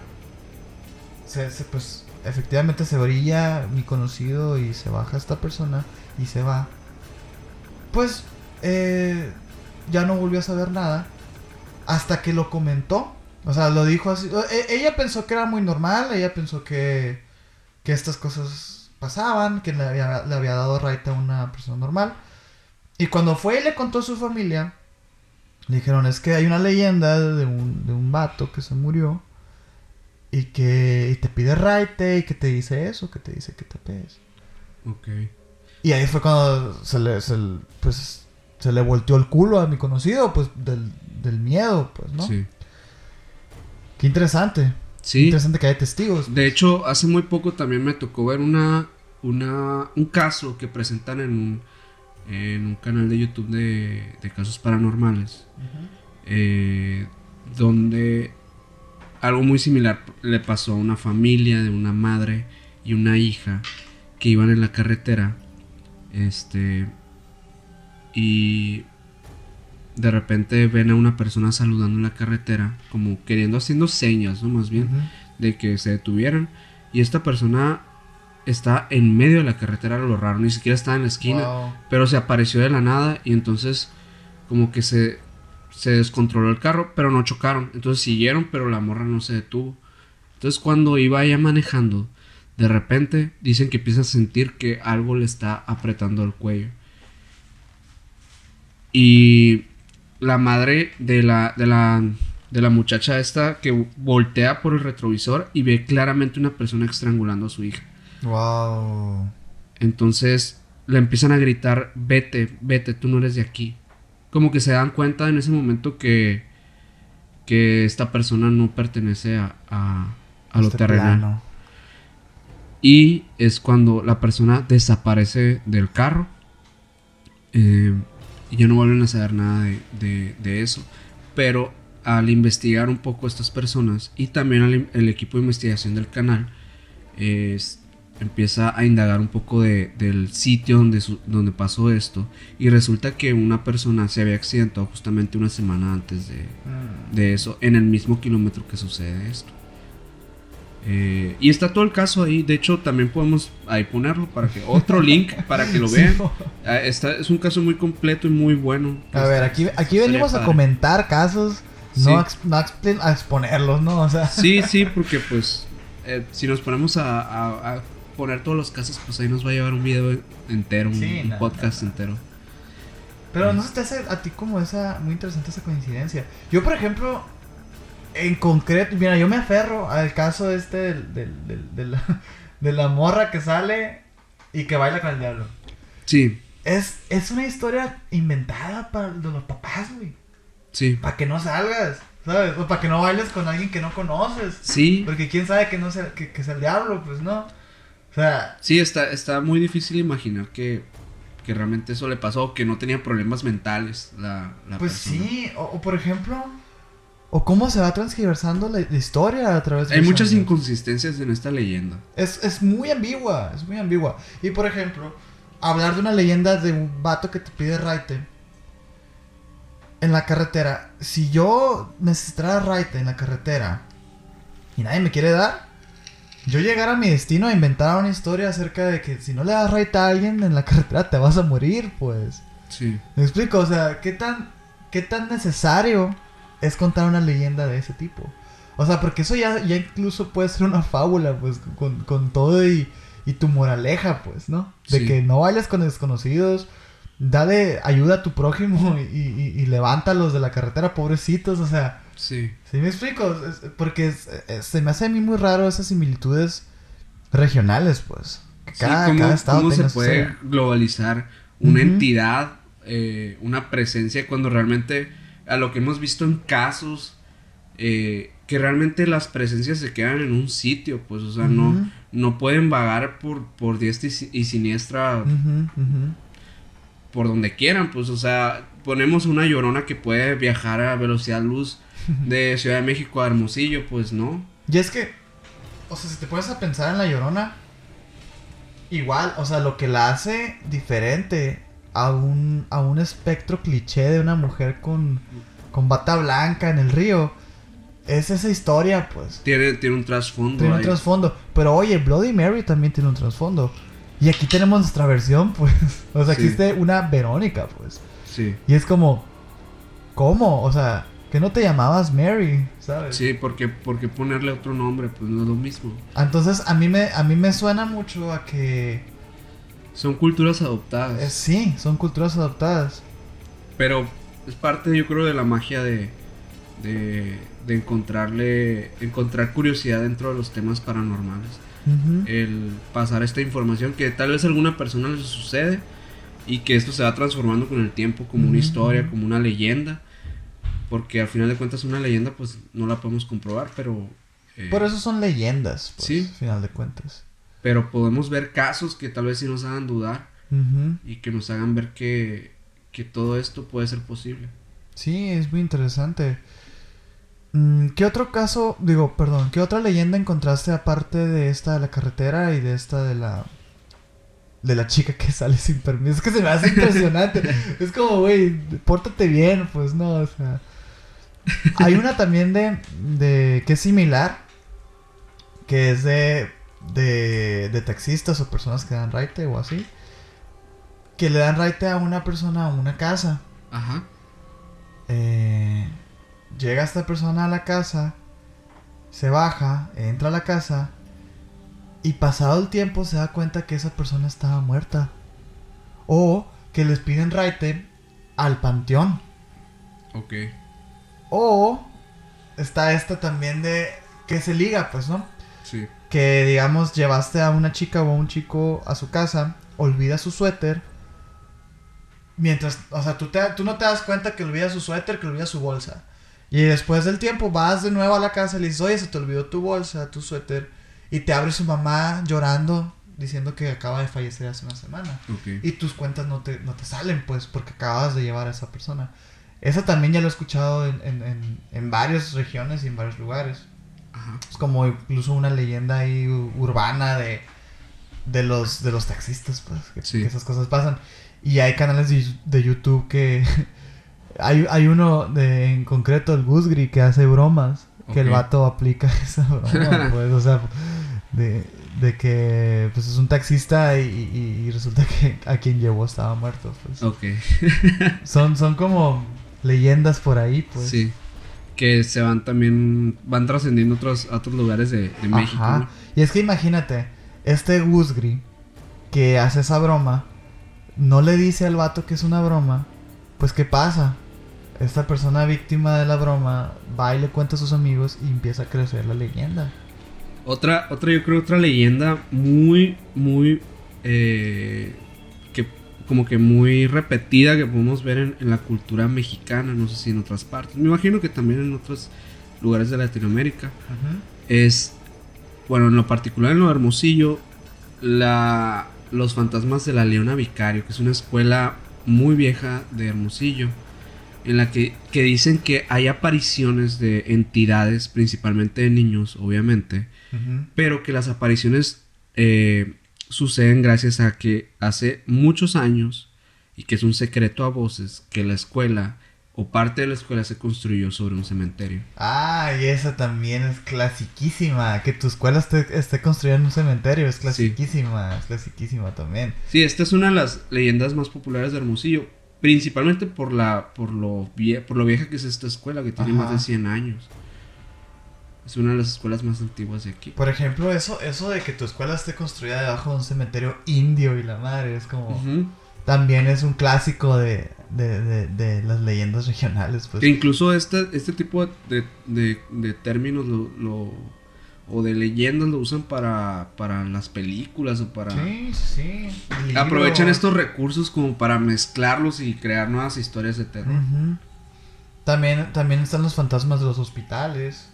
se, pues efectivamente se orilla mi conocido y se baja esta persona y se va. Pues eh, ya no volvió a saber nada hasta que lo comentó. O sea, lo dijo así. e- Ella pensó que era muy normal, ella pensó que, que estas cosas pasaban, que le había, le había dado raite a una persona normal. Y cuando fue y le contó a su familia, le dijeron, es que hay una leyenda de un, de un vato que se murió y que y te pide raite y que te dice eso, que te dice que te pegues. Ok. Y ahí fue cuando se le, se pues, se le volteó el culo a mi conocido, pues, del, del miedo, pues, ¿no? Sí. Qué interesante. Sí. Interesante que haya testigos. De hecho, hace muy poco también me tocó ver una, una, un caso que presentan en un, en un canal de YouTube de, de casos paranormales. eh, donde algo muy similar le pasó a una familia de una madre y una hija que iban en la carretera. Este. Y de repente ven a una persona saludando en la carretera, como queriendo, haciendo señas, ¿no? Más bien de que se detuvieran. Y esta persona está en medio de la carretera, lo raro, ni siquiera estaba en la esquina, Wow. pero se apareció de la nada y entonces como que se, se descontroló el carro, pero no chocaron, entonces siguieron, pero la morra no se detuvo. Entonces cuando iba ella manejando, de repente dicen que empieza a sentir que algo le está apretando el cuello. Y la madre de la, de la, de la muchacha esta que voltea por el retrovisor y ve claramente una persona estrangulando a su hija. Wow. Entonces le empiezan a gritar, vete, vete, tú no eres de aquí. Como que se dan cuenta en ese momento que, que esta persona no pertenece a, a, a lo Este terrenal. plano. Y es cuando la persona desaparece del carro. eh, y ya no vuelven a saber nada de, de- de eso. Pero al investigar un poco a estas personas y también al, el equipo de investigación del canal, es- empieza a indagar un poco de- del sitio donde, su- donde pasó esto. Y resulta que una persona se había accidentado justamente una semana antes de, Mm. de eso, en el mismo kilómetro que sucede esto. Eh, y está todo el caso ahí. De hecho, también podemos ahí ponerlo para que otro link para que lo vean. Sí, Ah, está, es un caso muy completo y muy bueno. A ver, aquí, aquí venimos a comentar casos, Sí. no, a, no a exponerlos, ¿no? O sea, Sí, sí, porque pues eh, si nos ponemos a, a- a poner todos los casos, pues ahí nos va a llevar un video entero, un, Sí, un no, podcast entero. pero no se te hace a ti como esa, muy interesante esa coincidencia. Yo, por ejemplo, en concreto, mira, yo me aferro al caso este del, del- del- de, la, de la morra que sale y que baila con el diablo. Sí, Es, es una historia inventada para de los papás, güey. sí, Para que no salgas, ¿sabes? O para que no bailes con alguien que no conoces. sí. Porque quién sabe que no sea, que, que sea el diablo, pues no. O sea, Sí, está, está muy difícil imaginar que, que realmente eso le pasó que no tenía problemas mentales la, la pues persona. sí. O, o por ejemplo, o cómo se va transgiversando la, la historia a través de Hay muchas inconsistencias en esta leyenda. Es, es muy ambigua, es muy ambigua. Y por ejemplo, hablar de una leyenda de un vato que te pide raite en la carretera. Si yo necesitara raite en la carretera y nadie me quiere dar, yo llegar a mi destino a inventar una historia acerca de que si no le das raite a alguien en la carretera te vas a morir, pues. Sí, ¿Me explico? O sea, ¿qué tan, qué tan necesario es contar una leyenda de ese tipo? O sea, porque eso ya, ya incluso puede ser una fábula, pues, con, con todo y, y tu moraleja, pues, ¿no? De Sí. que no vayas con desconocidos, dale ayuda a tu prójimo y, y- y levántalos de la carretera, pobrecitos, o sea, sí. ¿sí me explico? Es- porque es- es- se me hace a mí muy raro esas similitudes regionales, pues. Que Sí, cada, ¿cómo, cada estado cómo se puede globalizar una entidad, eh, una presencia, cuando realmente a lo que hemos visto en casos, eh, que realmente las presencias se quedan en un sitio, pues, o sea, no, no pueden vagar por, por diestra y si- y siniestra por donde quieran, pues, o sea, ponemos una llorona que puede viajar a velocidad luz de Ciudad de México a Hermosillo, pues no. Y es que, o sea, si te pones a pensar en la llorona, igual, o sea, lo que la hace diferente a un, a un espectro cliché de una mujer con, con bata blanca en el río, es esa historia, pues. Tiene, tiene un trasfondo. Tiene un trasfondo. Pero oye, Bloody Mary también tiene un trasfondo. Y aquí tenemos nuestra versión, pues. O sea, Sí. existe una Verónica, pues. Sí. Y es como, ¿cómo? O sea, que no te llamabas Mary, ¿sabes? Sí, porque, porque ponerle otro nombre, pues no es lo mismo. Entonces a mí me, a mí me suena mucho a que Son culturas adoptadas. eh, sí, son culturas adoptadas. Pero es parte, yo creo, de la magia de, de, de encontrarle, encontrar curiosidad dentro de los temas paranormales. Ujú. El pasar esta información que tal vez a alguna persona le sucede y que esto se va transformando con el tiempo como una Ujú, historia, ujú. como una leyenda. Porque al final de cuentas una leyenda pues no la podemos comprobar, pero... eh, Por eso son leyendas, pues, Sí. al final de cuentas. Pero podemos ver casos que tal vez sí nos hagan dudar y que nos hagan ver que, que todo esto puede ser posible. Sí, es muy interesante. Mm, ¿Qué otro caso, digo, perdón, qué otra leyenda encontraste aparte de esta de la carretera y de esta de la de la chica que sale sin permiso? Es que se me hace impresionante. es como, güey, pórtate bien, pues no, o sea. Hay una también de, de que es similar, que es de de, de taxistas o personas que dan raite o así. Que le dan raite a una persona a una casa. Ajá. Eh, llega esta persona a la casa, se baja, entra a la casa y pasado el tiempo se da cuenta que esa persona estaba muerta. O que les piden raite al panteón. Ok. O está esta también de que se liga, pues, ¿no? Sí. Que digamos llevaste a una chica o a un chico a su casa, olvida su suéter. Mientras, o sea, tú, te, tú no te das cuenta que olvida su suéter, que olvida su bolsa. Y después del tiempo vas de nuevo a la casa y le dices, oye, se te olvidó tu bolsa, tu suéter. Y te abre su mamá llorando, diciendo que acaba de fallecer hace una semana. Y tus cuentas no te, no te salen, pues, porque acabas de llevar a esa persona. Esa también ya lo he escuchado en, en, en, en varias regiones y en varios lugares. Ajá. Es como incluso una leyenda ahí urbana de, de, los, de los taxistas, pues, que, Sí. que esas cosas pasan. Y hay canales de, de YouTube que... hay, hay uno de, en concreto, el Gusgri, que hace bromas. Que el vato aplica esa broma, pues, o sea, de, de que pues es un taxista y, y- y resulta que a quien llevó estaba muerto, pues. Ok. Son, son como leyendas por ahí, pues. Sí. Que se van también. Van trascendiendo a otros, a otros lugares de, de México. Ajá. ¿no? Y es que imagínate, este Gusgri que hace esa broma, no le dice al vato que es una broma, pues ¿qué pasa? Esta persona víctima de la broma va y le cuenta a sus amigos y empieza a crecer la leyenda. Otra, otra, yo creo, otra leyenda muy, muy. eh, como que muy repetida que podemos ver en, en la cultura mexicana, no sé si en otras partes. Me imagino que también en otros lugares de Latinoamérica. es, bueno, en lo particular en lo de Hermosillo, la, los fantasmas de la Leona Vicario, que es una escuela muy vieja de Hermosillo, en la que, que dicen que hay apariciones de entidades, principalmente de niños, obviamente, pero que las apariciones eh, suceden gracias a que hace muchos años, y que es un secreto a voces, que la escuela o parte de la escuela se construyó sobre un cementerio. Ah, y esa también es clasiquísima. Que tu escuela esté, esté construida en un cementerio es clasiquísima. Es clasiquísima también. Sí, esta es una de las leyendas más populares de Hermosillo. Principalmente por la por lo, vie- por lo vieja que es esta escuela, que tiene Ajá. más de 100 años. Es una de las escuelas más antiguas de aquí. Por ejemplo, eso, eso de que tu escuela esté construida debajo de un cementerio indio y la madre es como... También es un clásico de, de, de, de las leyendas regionales, pues. Que incluso este, este tipo de, de- de términos lo, lo- o de leyendas lo usan para, para las películas o para... Sí, sí. Aprovechan estos recursos como para mezclarlos y crear nuevas historias de terror. También, también están los fantasmas de los hospitales.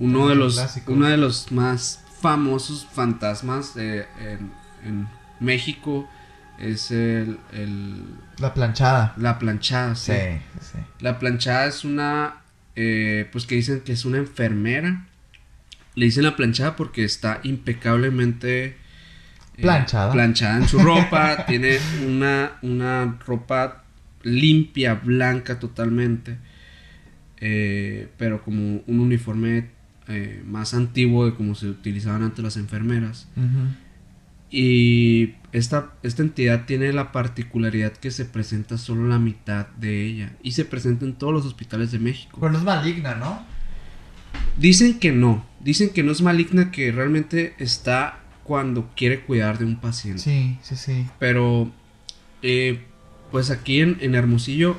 Uno de los, clásico. uno de los más famosos fantasmas eh, en, en México es el, el- La planchada. la planchada. sí. Sí, sí. La planchada es una, eh, pues que dicen que es una enfermera. Le dicen la planchada porque está impecablemente eh, Planchada. planchada en su ropa. tiene una, una ropa limpia, blanca totalmente. eh, pero como un uniforme eh, más antiguo de como se utilizaban antes las enfermeras. Y esta, esta entidad tiene la particularidad que se presenta solo la mitad de ella. Y se presenta en todos los hospitales de México. Pero no es maligna, ¿no? Dicen que no. Dicen que no es maligna, que realmente está cuando quiere cuidar de un paciente. Sí, sí, sí. Pero, eh, pues aquí en, en Hermosillo,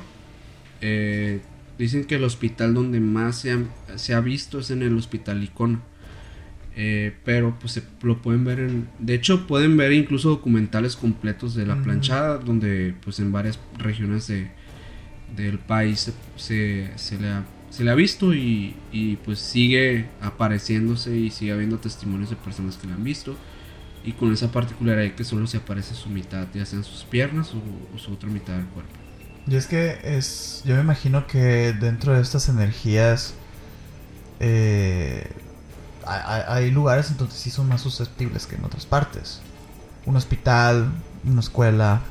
eh, dicen que el hospital donde más se ha, se ha visto es en el hospital Icona. Eh, pero pues se lo pueden ver en... De hecho pueden ver incluso documentales completos de la planchada, donde pues en varias regiones de, del país se, se, se le ha, se le ha visto y, y, pues sigue apareciéndose y sigue habiendo testimonios de personas que la han visto. Y con esa particularidad que solo se aparece su mitad, ya sean sus piernas o, o su otra mitad del cuerpo. Y es que es. Yo me imagino que dentro de estas energías. eh, hay, lugares en donde sí son más susceptibles que en otras partes. Un hospital, una escuela.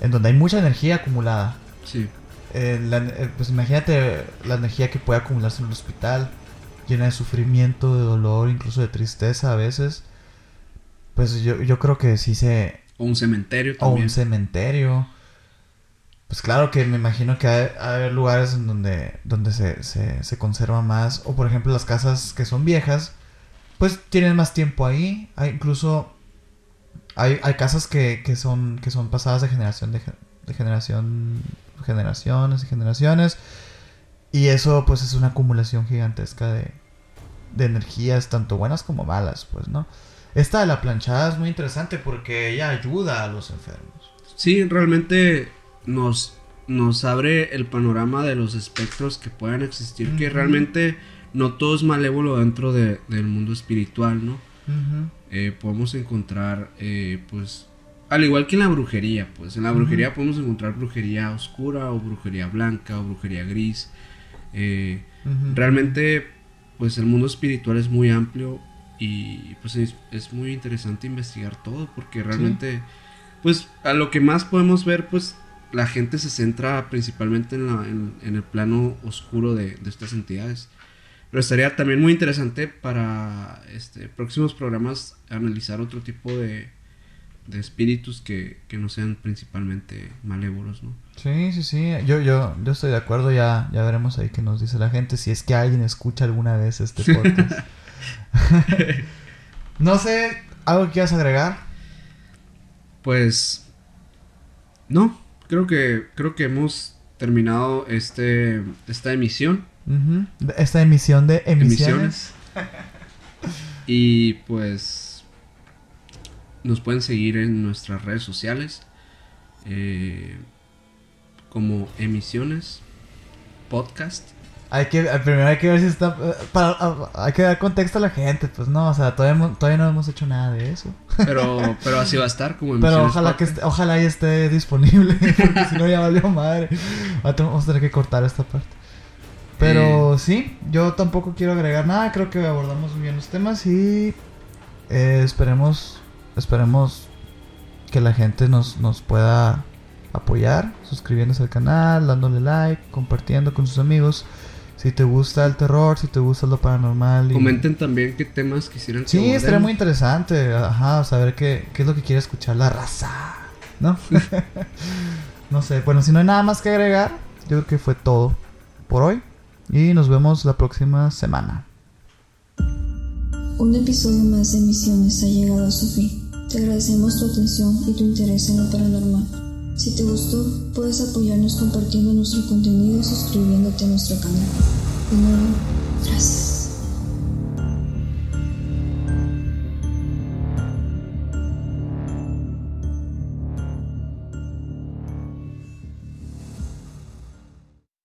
En donde hay mucha energía acumulada. Sí, Eh, la- eh, pues imagínate la energía que puede acumularse en un hospital. Llena de sufrimiento, de dolor, incluso de tristeza a veces. pues yo, yo creo que sí se... O un cementerio O también. un cementerio. Pues claro que me imagino que hay, hay lugares en donde, donde se, se, se conserva más. O por ejemplo las casas que son viejas, pues tienen más tiempo ahí. Hay incluso hay, hay casas que, que son que son pasadas de generación de, de generación generaciones y generaciones. Y eso pues es una acumulación gigantesca de, de energías, tanto buenas como malas, pues, ¿no? Esta de la planchada es muy interesante porque ella ayuda a los enfermos. Sí, realmente nos, nos abre el panorama de los espectros que puedan existir, que realmente no todo es malévolo dentro de- del mundo espiritual, ¿no? Eh, podemos encontrar, eh, pues, al igual que en la brujería, pues, en la brujería podemos encontrar brujería oscura o brujería blanca o brujería gris. Eh, realmente, pues, el mundo espiritual es muy amplio y, pues, es, es muy interesante investigar todo porque realmente, pues, a lo que más podemos ver, pues, la gente se centra principalmente en, la- en- en el plano oscuro de, de estas entidades. Pero estaría también muy interesante para este, próximos programas analizar otro tipo de, de espíritus que, que no sean principalmente malévolos, ¿no? Sí, sí, sí. Yo, yo, yo estoy de acuerdo. Ya, ya veremos ahí qué nos dice la gente. Si es que alguien escucha alguna vez este podcast. no sé, ¿algo que quieras agregar? Pues no, creo que creo que hemos terminado este esta emisión. Esta emisión de emisiones. emisiones. y pues nos pueden seguir en nuestras redes sociales eh, como emisiones podcast. Hay que, eh, primero hay que ver si está... eh, Para, hay que dar contexto a la gente, pues no, o sea, todavía, todavía no hemos hecho nada de eso. Pero, pero así va a estar como Pero ojalá que esté, ojalá ya esté disponible, porque si no ya valió madre. Vamos a tener que cortar esta parte. Pero sí, yo tampoco quiero agregar nada, creo que abordamos bien los temas y eh, esperemos, esperemos que la gente nos, nos pueda apoyar, suscribiéndose al canal, dándole like, compartiendo con sus amigos. Si te gusta el terror, si te gusta lo paranormal. y- Comenten también qué temas quisieran que Sí, estaría abordemos. muy interesante, ajá, saber qué, qué es lo que quiere escuchar la raza, ¿no? no sé, bueno, si no hay nada más que agregar, yo creo que fue todo por hoy y nos vemos la próxima semana. Un episodio más de Misiones ha llegado a su fin. Te agradecemos tu atención y tu interés en lo paranormal. Si te gustó, puedes apoyarnos compartiendo nuestro contenido y suscribiéndote a nuestro canal. De nuevo, gracias.